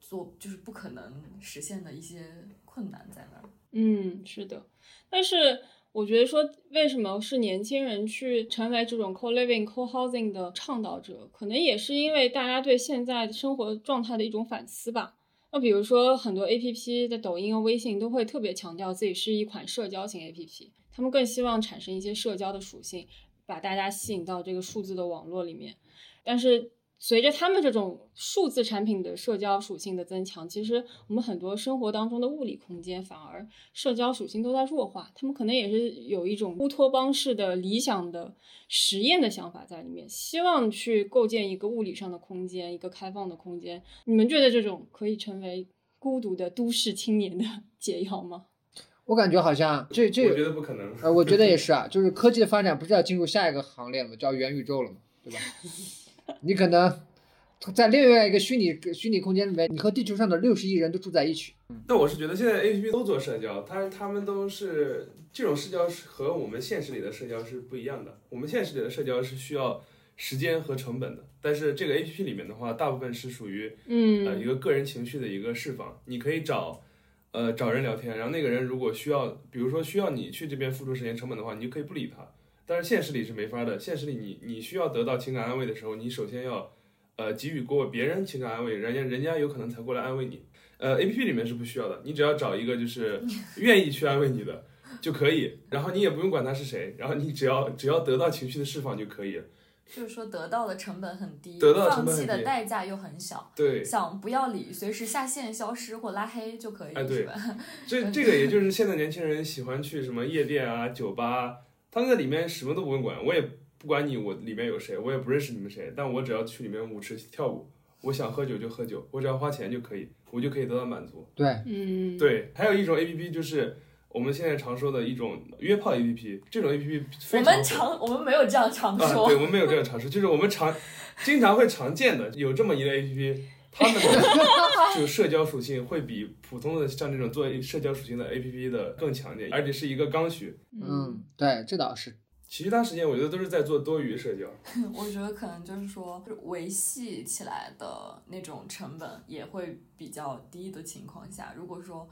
做就是不可能实现的一些困难在那儿。嗯，是的，但是我觉得说，为什么是年轻人去成为这种 co-living、co-housing 的倡导者，可能也是因为大家对现在生活状态的一种反思吧。那比如说，很多 A P P 的抖音和微信都会特别强调自己是一款社交型 A P P，他们更希望产生一些社交的属性，把大家吸引到这个数字的网络里面。但是随着他们这种数字产品的社交属性的增强，其实我们很多生活当中的物理空间反而社交属性都在弱化。他们可能也是有一种乌托邦式的理想的实验的想法在里面，希望去构建一个物理上的空间，一个开放的空间。你们觉得这种可以成为孤独的都市青年的解药吗？我感觉好像这这我觉得不可能。呃，我觉得也是啊，就是科技的发展不是要进入下一个行列了吗？叫元宇宙了嘛，对吧？你可能在另外一个虚拟虚拟空间里面，你和地球上的六十亿人都住在一起。但我是觉得现在 A P P 都做社交，它他们都是这种社交是和我们现实里的社交是不一样的。我们现实里的社交是需要时间和成本的，但是这个 A P P 里面的话，大部分是属于呃一嗯个个人情绪的一个释放。你可以找呃找人聊天，然后那个人如果需要，比如说需要你去这边付出时间成本的话，你就可以不理他。但是现实里是没法的，现实里你你需要得到情感安慰的时候，你首先要呃给予过别人情感安慰，人家人家有可能才过来安慰你。呃，A P P 里面是不需要的，你只要找一个就是 愿意去安慰你的就可以，然后你也不用管他是谁，然后你只要只要得到情绪的释放就可以了。就是说得到的成本很低，得到的成放弃的代价又很小。对，想不要理，随时下线、消失或拉黑就可以，哎对是吧？这这个也就是现在年轻人喜欢去什么夜店啊、酒吧啊，他们在里面什么都不用管，我也不管你我里面有谁，我也不认识你们谁，但我只要去里面舞池跳舞，我想喝酒就喝酒，我只要花钱就可以，我就可以得到满足。对，嗯，对，还有一种 A P P 就是我们现在常说的一种约炮 A P P，这种 A P P 我非常火们常我们没有这样常啊，说，对，我们没有这样常说，就是我们常经常会常见的有这么一类 A P P，他们的 就社交属性会比普通的像这种做社交属性的 A P P 的更强烈，而且是一个刚需。嗯，对，这倒是。其他时间我觉得都是在做多余社交。我觉得可能就是说维系起来的那种成本也会比较低的情况下，如果说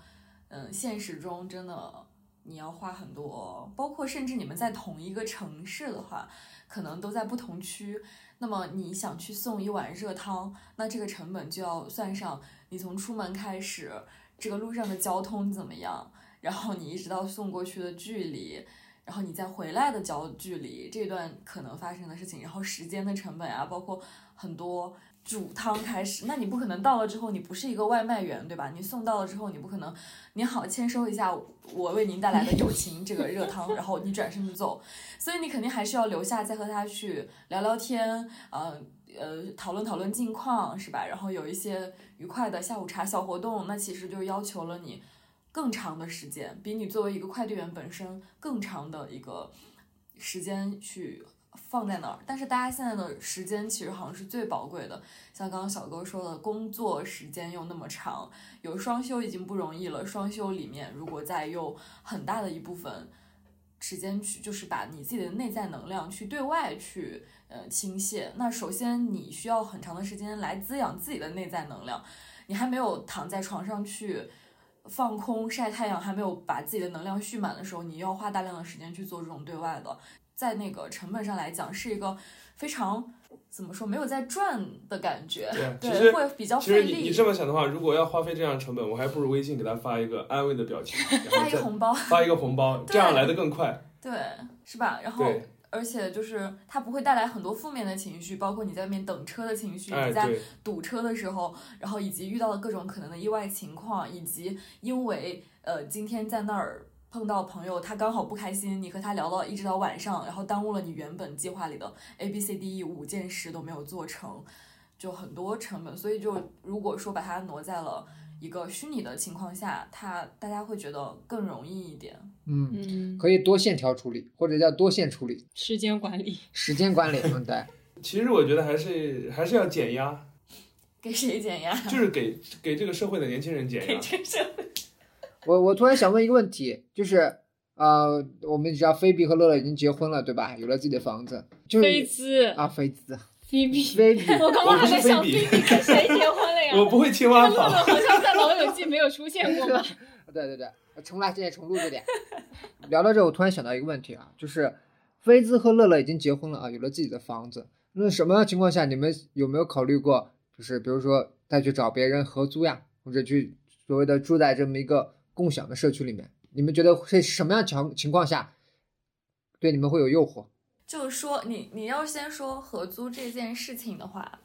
嗯现实中真的你要花很多，包括甚至你们在同一个城市的话，可能都在不同区。那么你想去送一碗热汤，那这个成本就要算上你从出门开始，这个路上的交通怎么样，然后你一直到送过去的距离，然后你再回来的交距离，这段可能发生的事情，然后时间的成本啊，包括很多煮汤开始，那你不可能到了之后你不是一个外卖员，对吧？你送到了之后，你不可能你好签收一下我为您带来的友情这个热汤，然后你转身就走，所以你肯定还是要留下再和他去聊聊天，呃。呃，讨论讨论近况是吧？然后有一些愉快的下午茶小活动，那其实就要求了你更长的时间，比你作为一个快递员本身更长的一个时间去放在那儿。但是大家现在的时间其实好像是最宝贵的，像刚刚小哥说的，工作时间又那么长，有双休已经不容易了，双休里面如果再用很大的一部分时间去，就是把你自己的内在能量去对外去呃倾泻，那首先你需要很长的时间来滋养自己的内在能量，你还没有躺在床上去。放空晒太阳，还没有把自己的能量蓄满的时候，你要花大量的时间去做这种对外的，在那个成本上来讲，是一个非常怎么说没有在赚的感觉，对会比较费其实你你。这么想的话，如果要花费这样成本，我还不如微信给他发一个安慰的表情，发一个红包，发一个红包，这样来的更快。对，是吧？然后对，而且就是它不会带来很多负面的情绪，包括你在外面等车的情绪，哎，你在，堵车的时候，然后以及遇到的各种可能的意外情况，以及因为呃今天在那儿碰到朋友，他刚好不开心，你和他聊到一直到晚上，然后耽误了你原本计划里的 A B C D E 五件事都没有做成，就很多成本。所以就如果说把它挪在了一个虚拟的情况下，它大家会觉得更容易一点。嗯，嗯，可以多线条处理，或者叫多线处理，时间管理，时间管理。嗯，对，其实我觉得还是还是要减压，给谁减压？就是给给这个社会的年轻人减压。给这是我我突然想问一个问题，就是呃，我们知道菲比和乐乐已经结婚了，对吧？有了自己的房子，就是菲兹，啊，菲兹，菲比，菲比，我刚刚还在想菲比跟谁结婚了呀？我不会青蛙乐乐。好像在《老友记》没有出现过吧？对对对，重来，现在重录这点。聊到这，我突然想到一个问题啊，就是菲兹和乐乐已经结婚了啊，有了自己的房子。那什么样情况下，你们有没有考虑过，就是比如说再去找别人合租呀，或者去所谓的住在这么一个共享的社区里面？你们觉得是什么样情情况下，对你们会有诱惑？就是说，你你要先说合租这件事情的话，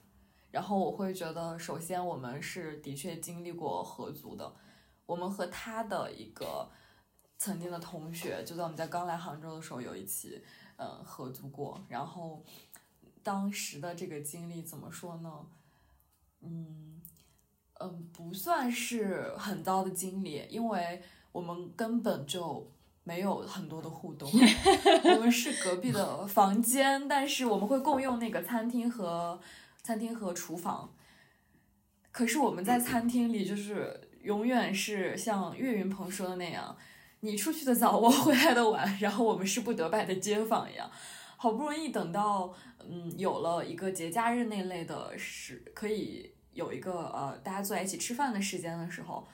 然后我会觉得，首先我们是的确经历过合租的，我们和他的一个曾经的同学，就在我们在刚来杭州的时候有一起，嗯，合租过。然后当时的这个经历怎么说呢？嗯嗯，不算是很糟的经历，因为我们根本就没有很多的互动。我们是隔壁的房间，但是我们会共用那个餐厅和餐厅和厨房。可是我们在餐厅里就是永远是像岳云鹏说的那样，你出去的早，我回来的晚，然后我们是不得拜的街坊一样。好不容易等到嗯有了一个节假日那类的时，可以有一个呃大家坐在一起吃饭的时间的时候，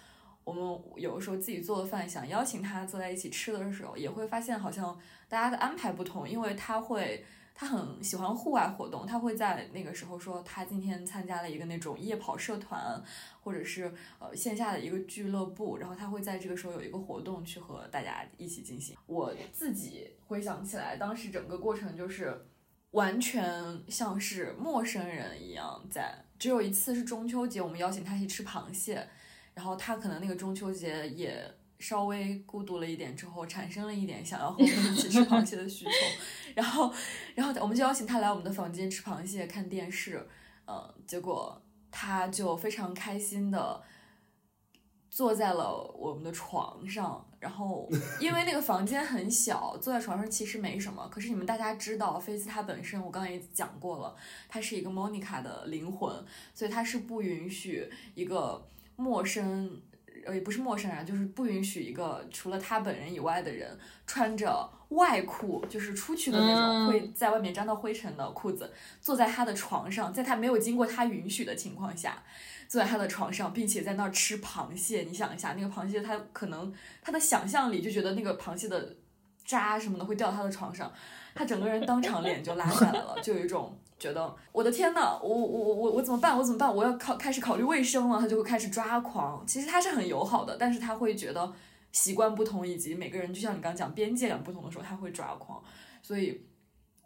我们有的时候自己做的饭，想邀请他坐在一起吃的时候，也会发现好像大家的安排不同，因为他会他很喜欢户外活动，他会在那个时候说他今天参加了一个那种夜跑社团，或者是呃线下的一个俱乐部，然后他会在这个时候有一个活动去和大家一起进行。我自己回想起来，当时整个过程就是完全像是陌生人一样在。只有一次是中秋节，我们邀请他去吃螃蟹，然后他可能那个中秋节也稍微孤独了一点，之后产生了一点想要和我们一起吃螃蟹的需求，然后，然后我们就邀请他来我们的房间吃螃蟹、看电视，嗯，结果他就非常开心的坐在了我们的床上，然后因为那个房间很小，坐在床上其实没什么。可是你们大家知道，菲斯他本身我刚刚也讲过了，他是一个 Monica 的灵魂，所以他是不允许一个陌生。呃，也不是陌生人，就是不允许一个除了他本人以外的人穿着外裤，就是出去的那种，嗯会在外面沾到灰尘的裤子，坐在他的床上，在他没有经过他允许的情况下，坐在他的床上，并且在那儿吃螃蟹。你想一下，那个螃蟹，他可能他的想象里就觉得那个螃蟹的渣什么的会掉他的床上，他整个人当场脸就拉下来了，就有一种觉得我的天呐，我我我我我怎么办？我怎么办？我要考开始考虑卫生了，他就会开始抓狂。其实他是很友好的，但是他会觉得习惯不同，以及每个人就像你刚刚讲边界感不同的时候，他会抓狂。所以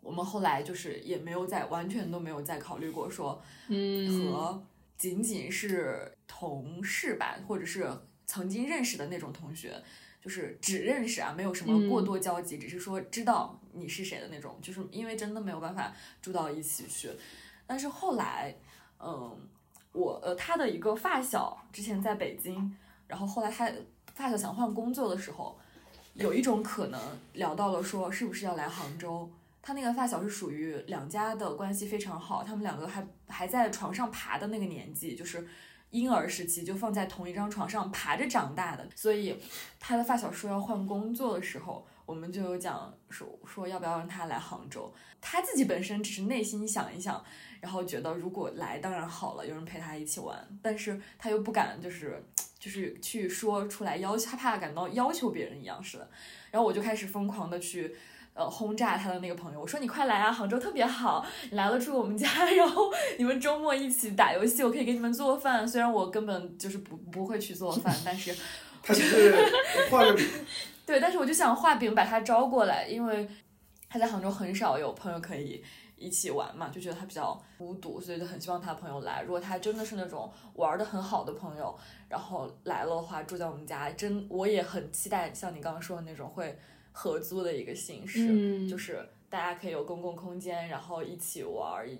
我们后来就是也没有再完全都没有再考虑过说嗯，和仅仅是同事吧，或者是曾经认识的那种同学，就是只认识啊，没有什么过多交集，只是说知道你是谁的那种，就是因为真的没有办法住到一起去。但是后来，嗯，我呃他的一个发小之前在北京，然后后来他发小想换工作的时候，有一种可能聊到了说是不是要来杭州。他那个发小是属于两家的关系非常好，他们两个还还在床上爬的那个年纪，就是婴儿时期就放在同一张床上爬着长大的，所以他的发小说要换工作的时候，我们就有讲说说要不要让他来杭州。他自己本身只是内心想一想，然后觉得如果来当然好了，有人陪他一起玩，但是他又不敢就是就是去说出来要求，他怕感到要求别人一样似的。然后我就开始疯狂的去。呃，轰炸他的那个朋友，我说你快来啊，杭州特别好，你来了住我们家，然后你们周末一起打游戏，我可以给你们做饭。虽然我根本就是不不会去做饭，但是 他只是画个饼，对，但是我就想画饼把他招过来，因为他在杭州很少有朋友可以一起玩嘛，就觉得他比较孤独，所以就很希望他朋友来。如果他真的是那种玩的很好的朋友，然后来了的话，住在我们家，真我也很期待像你刚刚说的那种会合租的一个形式，嗯就是大家可以有公共空间，然后一起玩儿，一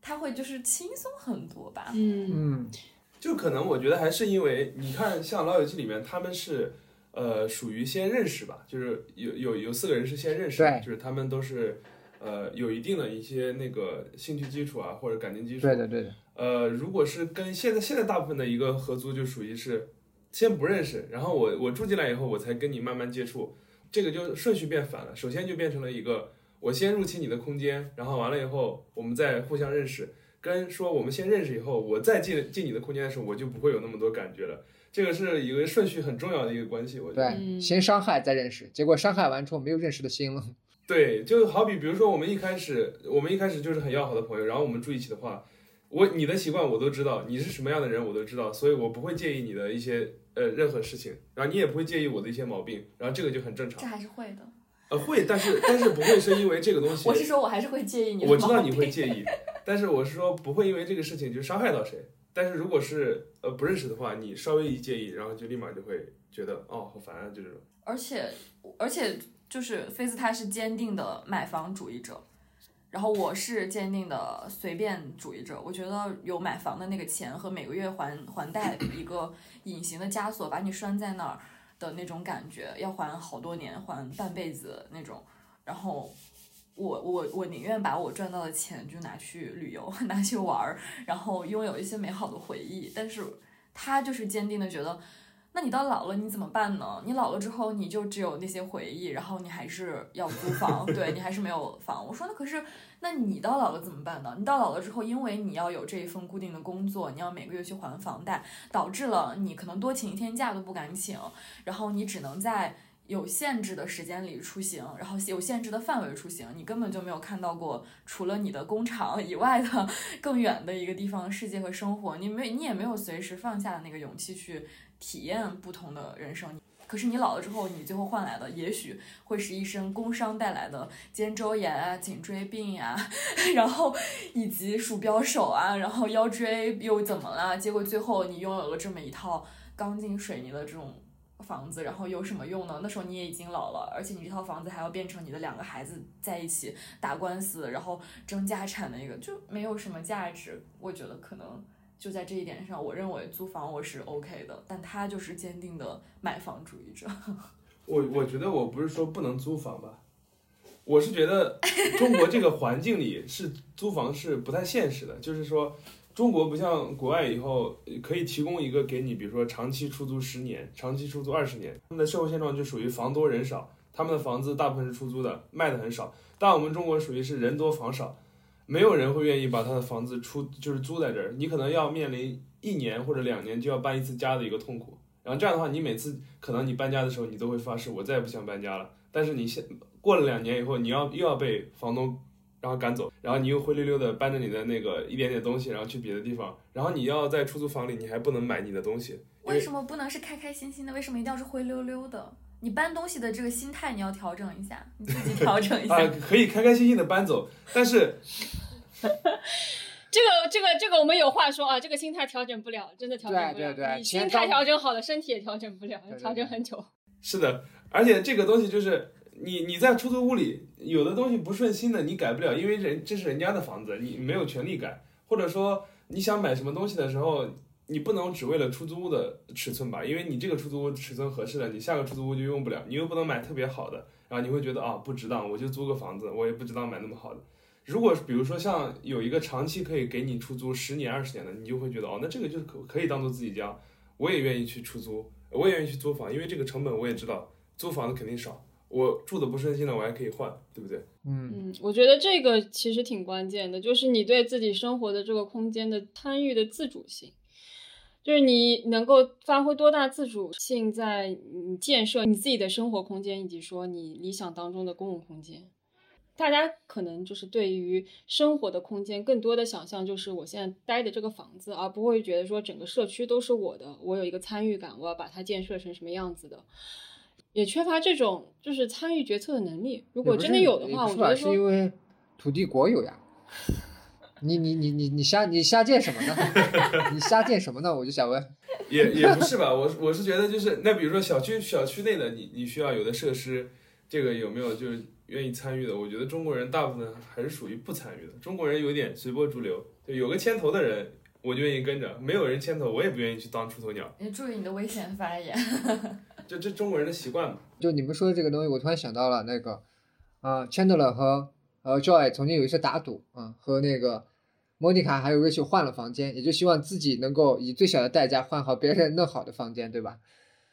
他会就是轻松很多吧。嗯嗯，就可能我觉得还是因为你看，像《老友记》里面他们是呃属于先认识吧，就是有有有四个人是先认识就是他们都是呃有一定的一些那个兴趣基础啊或者感情基础。对的对的，呃，如果是跟现在现在大部分的一个合租，就属于是先不认识，然后我我住进来以后，我才跟你慢慢接触，这个就顺序变反了。首先就变成了一个我先入侵你的空间，然后完了以后我们再互相认识，跟说我们先认识以后，我再进进你的空间的时候，我就不会有那么多感觉了。这个是一个顺序很重要的一个关系，我觉得。对，嗯先伤害再认识，结果伤害完之后没有认识的心了。对，就好比比如说我们一开始，我们一开始就是很要好的朋友，然后我们住一起的话，我你的习惯我都知道，你是什么样的人我都知道，所以我不会介意你的一些呃任何事情，然后你也不会介意我的一些毛病，然后这个就很正常这。还是会的。呃，会，但是但是不会是因为这个东西，我是说，我还是会介意你我知道你会介意，但是我是说不会因为这个事情就伤害到谁。但是如果是呃不认识的话，你稍微一介意，然后就立马就会觉得哦好烦啊，就这种。而且而且就是菲斯他是坚定的买房主义者，然后我是坚定的随便主义者。我觉得有买房的那个钱和每个月还还贷一个 隐形的枷锁，把你拴在那儿的那种感觉，要还好多年，还半辈子那种。然后我我我宁愿把我赚到的钱就拿去旅游，拿去玩儿，然后拥有一些美好的回忆。但是他就是坚定的觉得。那你到老了你怎么办呢？你老了之后你就只有那些回忆，然后你还是要租房，对你还是没有房。我说那可是，那你到老了怎么办呢？你到老了之后，因为你要有这一份固定的工作，你要每个月去还房贷，导致了你可能多请一天假都不敢请，然后你只能在。有限制的时间里出行，然后有限制的范围出行，你根本就没有看到过除了你的工厂以外的 更远的一个地方的世界和生活。你没，你也没有随时放下的那个勇气去体验不同的人生。可是你老了之后，你最后换来的也许会是一身工伤带来的肩周炎啊、颈椎病呀、然后以及鼠标手啊，然后腰椎又怎么了？结果最后你拥有了这么一套钢筋水泥的这种。房子，然后有什么用呢？那时候你也已经老了，而且你这套房子还要变成你的两个孩子在一起打官司，然后争家产的一个，就没有什么价值。我觉得可能就在这一点上，我认为租房我是 OK 的，但他就是坚定的买房主义者。我我觉得我不是说不能租房吧，我是觉得中国这个环境里是租房是不太现实的，就是说。中国不像国外，以后可以提供一个给你，比如说长期出租十年、长期出租二十年。他们的社会现状就属于房多人少，他们的房子大部分是出租的，卖的很少。但我们中国属于是人多房少，没有人会愿意把他的房子出就是租在这儿。你可能要面临一年或者两年就要搬一次家的一个痛苦。然后这样的话，你每次可能你搬家的时候，你都会发誓我再也不想搬家了。但是你现过了两年以后，你要又要被房东。然后赶走，然后你又灰溜溜的搬着你的那个一点点东西，然后去别的地方，然后你要在出租房里，你还不能买你的东西。为什么不能是开开心心的？为什么一定要是灰溜溜的？你搬东西的这个心态你要调整一下，你自己调整一下。啊，可以开开心心的搬走，但是 这个这个这个我们有话说啊，这个心态调整不了，真的调整不了。对对对你心态调整好了，身体也调整不了，调整很久。是的，而且这个东西就是你你在出租屋里有的东西不顺心的，你改不了，因为人这是人家的房子，你没有权利改。或者说你想买什么东西的时候，你不能只为了出租屋的尺寸吧，因为你这个出租屋尺寸合适了，你下个出租屋就用不了，你又不能买特别好的，然后你会觉得啊不值当，我就租个房子，我也不值当买那么好的。如果比如说像有一个长期可以给你出租十年二十年的，你就会觉得哦，那这个就是可可以当做自己家，我也愿意去出租，我也愿意去租房，因为这个成本我也知道，租房子肯定少，我住的不顺心了，我还可以换，对不对？嗯，嗯，我觉得这个其实挺关键的，就是你对自己生活的这个空间的参与的自主性，就是你能够发挥多大自主性在你建设你自己的生活空间，以及说你理想当中的公共空间。大家可能就是对于生活的空间更多的想象，就是我现在待的这个房子，而不会觉得说整个社区都是我的，我有一个参与感，我要把它建设成什么样子的。也缺乏这种就是参与决策的能力。如果真的有的话，我？觉得是因为土地国有呀。你你你你你瞎你瞎建什么呢？你瞎建什么呢？我就想问。也也不是吧，我我是觉得就是那比如说小区小区内的你你需要有的设施，这个有没有就是愿意参与的？我觉得中国人大部分还是属于不参与的。中国人有点随波逐流，就有个牵头的人我就愿意跟着，没有人牵头我也不愿意去当出头鸟，你注意你的危险发言。就这中国人的习惯嘛。就你们说的这个东西，我突然想到了那个，啊、c h a n d l e r 和呃 Joy 曾经有一次打赌啊、和那个莫妮卡还有 Rachel 换了房间，也就希望自己能够以最小的代价换好别人弄好的房间，对吧？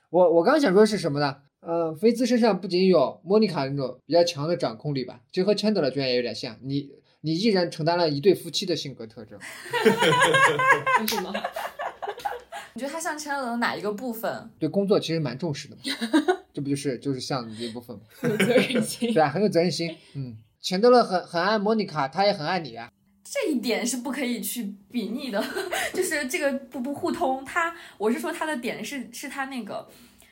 我我刚想说是什么呢？呃，菲兹身上不仅有莫妮卡那种比较强的掌控力吧，其实和钱德勒居然也有点像。你你毅然承担了一对夫妻的性格特征。为什么？你觉得他像 Chandler 的哪一个部分？对工作其实蛮重视的嘛，这不就是就是像你这一部分吗？有责任心对。啊，很有责任心。嗯，钱德勒很很爱莫妮卡，他也很爱你啊。这一点是不可以去比拟的，就是这个不不互通。他我是说他的点是是他那个。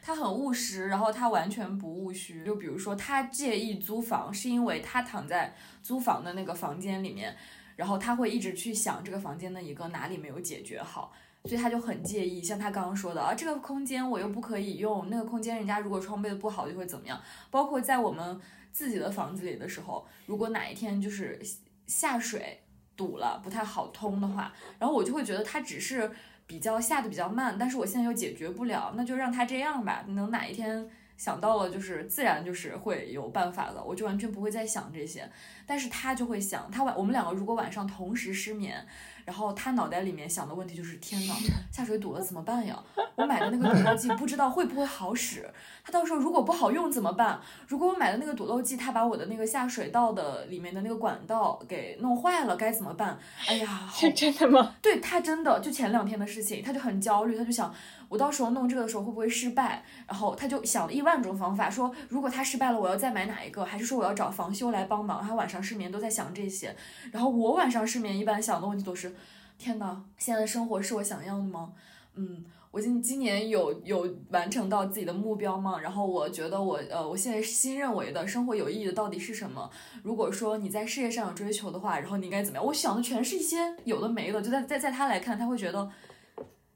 他很务实，然后他完全不务虚。就比如说，他介意租房，是因为他躺在租房的那个房间里面，然后他会一直去想这个房间的一个哪里没有解决好，所以他就很介意。像他刚刚说的啊，这个空间我又不可以用，那个空间人家如果装备的不好就会怎么样。包括在我们自己的房子里的时候，如果哪一天就是下水堵了，不太好通的话，然后我就会觉得它只是。比较下的比较慢，但是我现在又解决不了，那就让它这样吧。能哪一天想到了，就是自然就是会有办法的，我就完全不会再想这些。但是他就会想，他晚我们两个如果晚上同时失眠。然后他脑袋里面想的问题就是：天呐，下水堵了怎么办呀？我买的那个堵漏剂不知道会不会好使？他到时候如果不好用怎么办？如果我买的那个堵漏剂，他把我的那个下水道的里面的那个管道给弄坏了，该怎么办？哎呀，好真的吗？对他真的就前两天的事情，他就很焦虑，他就想我到时候弄这个的时候会不会失败？然后他就想了一万种方法，说如果他失败了，我要再买哪一个？还是说我要找房修来帮忙？他晚上失眠都在想这些。然后我晚上失眠一般想的问题都是。天呐，现在的生活是我想要的吗？嗯，我今今年有有完成到自己的目标吗？然后我觉得我呃，我现在新认为的生活有意义的到底是什么？如果说你在事业上有追求的话，然后你应该怎么样？我想的全是一些有的没的，就在在在他来看，他会觉得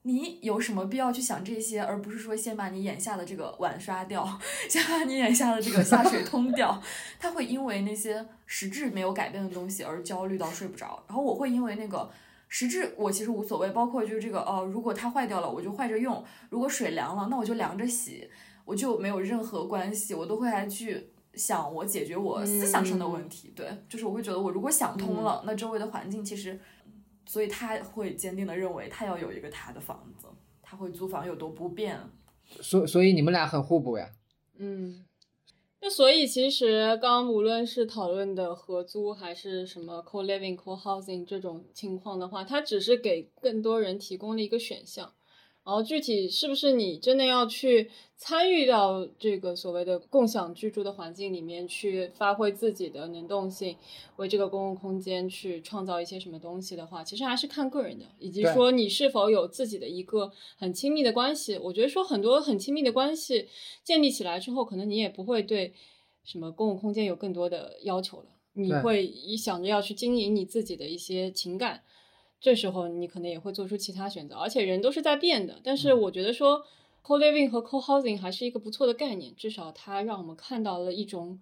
你有什么必要去想这些，而不是说先把你眼下的这个碗刷掉，先把你眼下的这个下水通掉。他会因为那些实质没有改变的东西而焦虑到睡不着，然后我会因为那个。实质我其实无所谓，包括就是这个哦，如果它坏掉了，我就坏着用；如果水凉了，那我就凉着洗，我就没有任何关系，我都会来去想我解决我思想上的问题。对，就是我会觉得我如果想通了，那周围的环境其实，所以他会坚定的认为他要有一个他的房子，他会租房有多不便。所所以你们俩很互补呀。嗯。那所以其实刚无论是讨论的合租还是什么 co living co housing 这种情况的话，它只是给更多人提供了一个选项。然后具体是不是你真的要去参与到这个所谓的共享居住的环境里面去发挥自己的能动性，为这个公共空间去创造一些什么东西的话，其实还是看个人的，以及说你是否有自己的一个很亲密的关系。我觉得说很多很亲密的关系建立起来之后，可能你也不会对什么公共空间有更多的要求了，你会想着要去经营你自己的一些情感。这时候你可能也会做出其他选择，而且人都是在变的。但是我觉得说，co living 和 co housing 还是一个不错的概念，至少它让我们看到了一种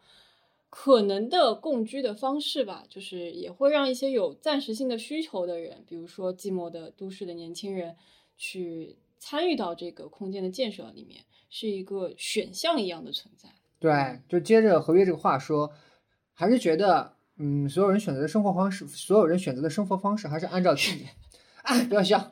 可能的共居的方式吧。就是也会让一些有暂时性的需求的人，比如说寂寞的都市的年轻人，去参与到这个空间的建设里面，是一个选项一样的存在。对，就接着合约这个话说，还是觉得。嗯，所有人选择的生活方式，所有人选择的生活方式还是按照自己，啊，不要笑。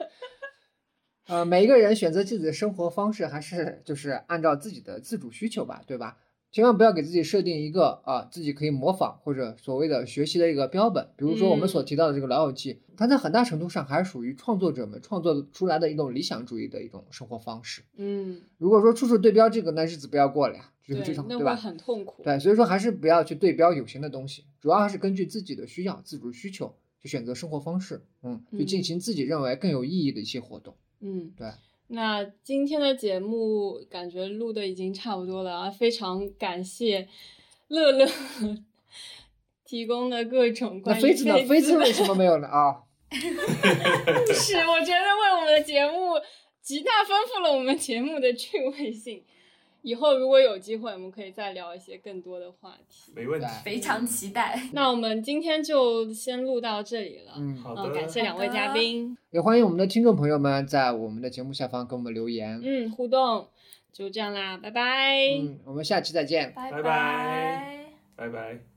呃，每一个人选择自己的生活方式，还是就是按照自己的自主需求吧，对吧？千万不要给自己设定一个啊，自己可以模仿或者所谓的学习的一个标本。比如说我们所提到的这个《老友记》，它在很大程度上还是属于创作者们创作出来的一种理想主义的一种生活方式。嗯，如果说处处对标这个，那日子不要过了呀，就是这种，对吧？很痛苦。对，所以说还是不要去对标有形的东西，主要还是根据自己的需要、自主需求去选择生活方式。嗯，去进行自己认为更有意义的一些活动。嗯，对。那今天的节目感觉录的已经差不多了啊，非常感谢乐乐 提供的各种关于飞子呢？飞子为什么没有呢？啊，是我觉得为我们的节目极大丰富了我们节目的趣味性。以后如果有机会，我们可以再聊一些更多的话题。没问题，非常期待。那我们今天就先录到这里了。嗯，好的，感谢两位嘉宾，也欢迎我们的听众朋友们在我们的节目下方给我们留言。嗯，互动就这样啦，拜拜。嗯，我们下期再见，拜拜拜，拜拜。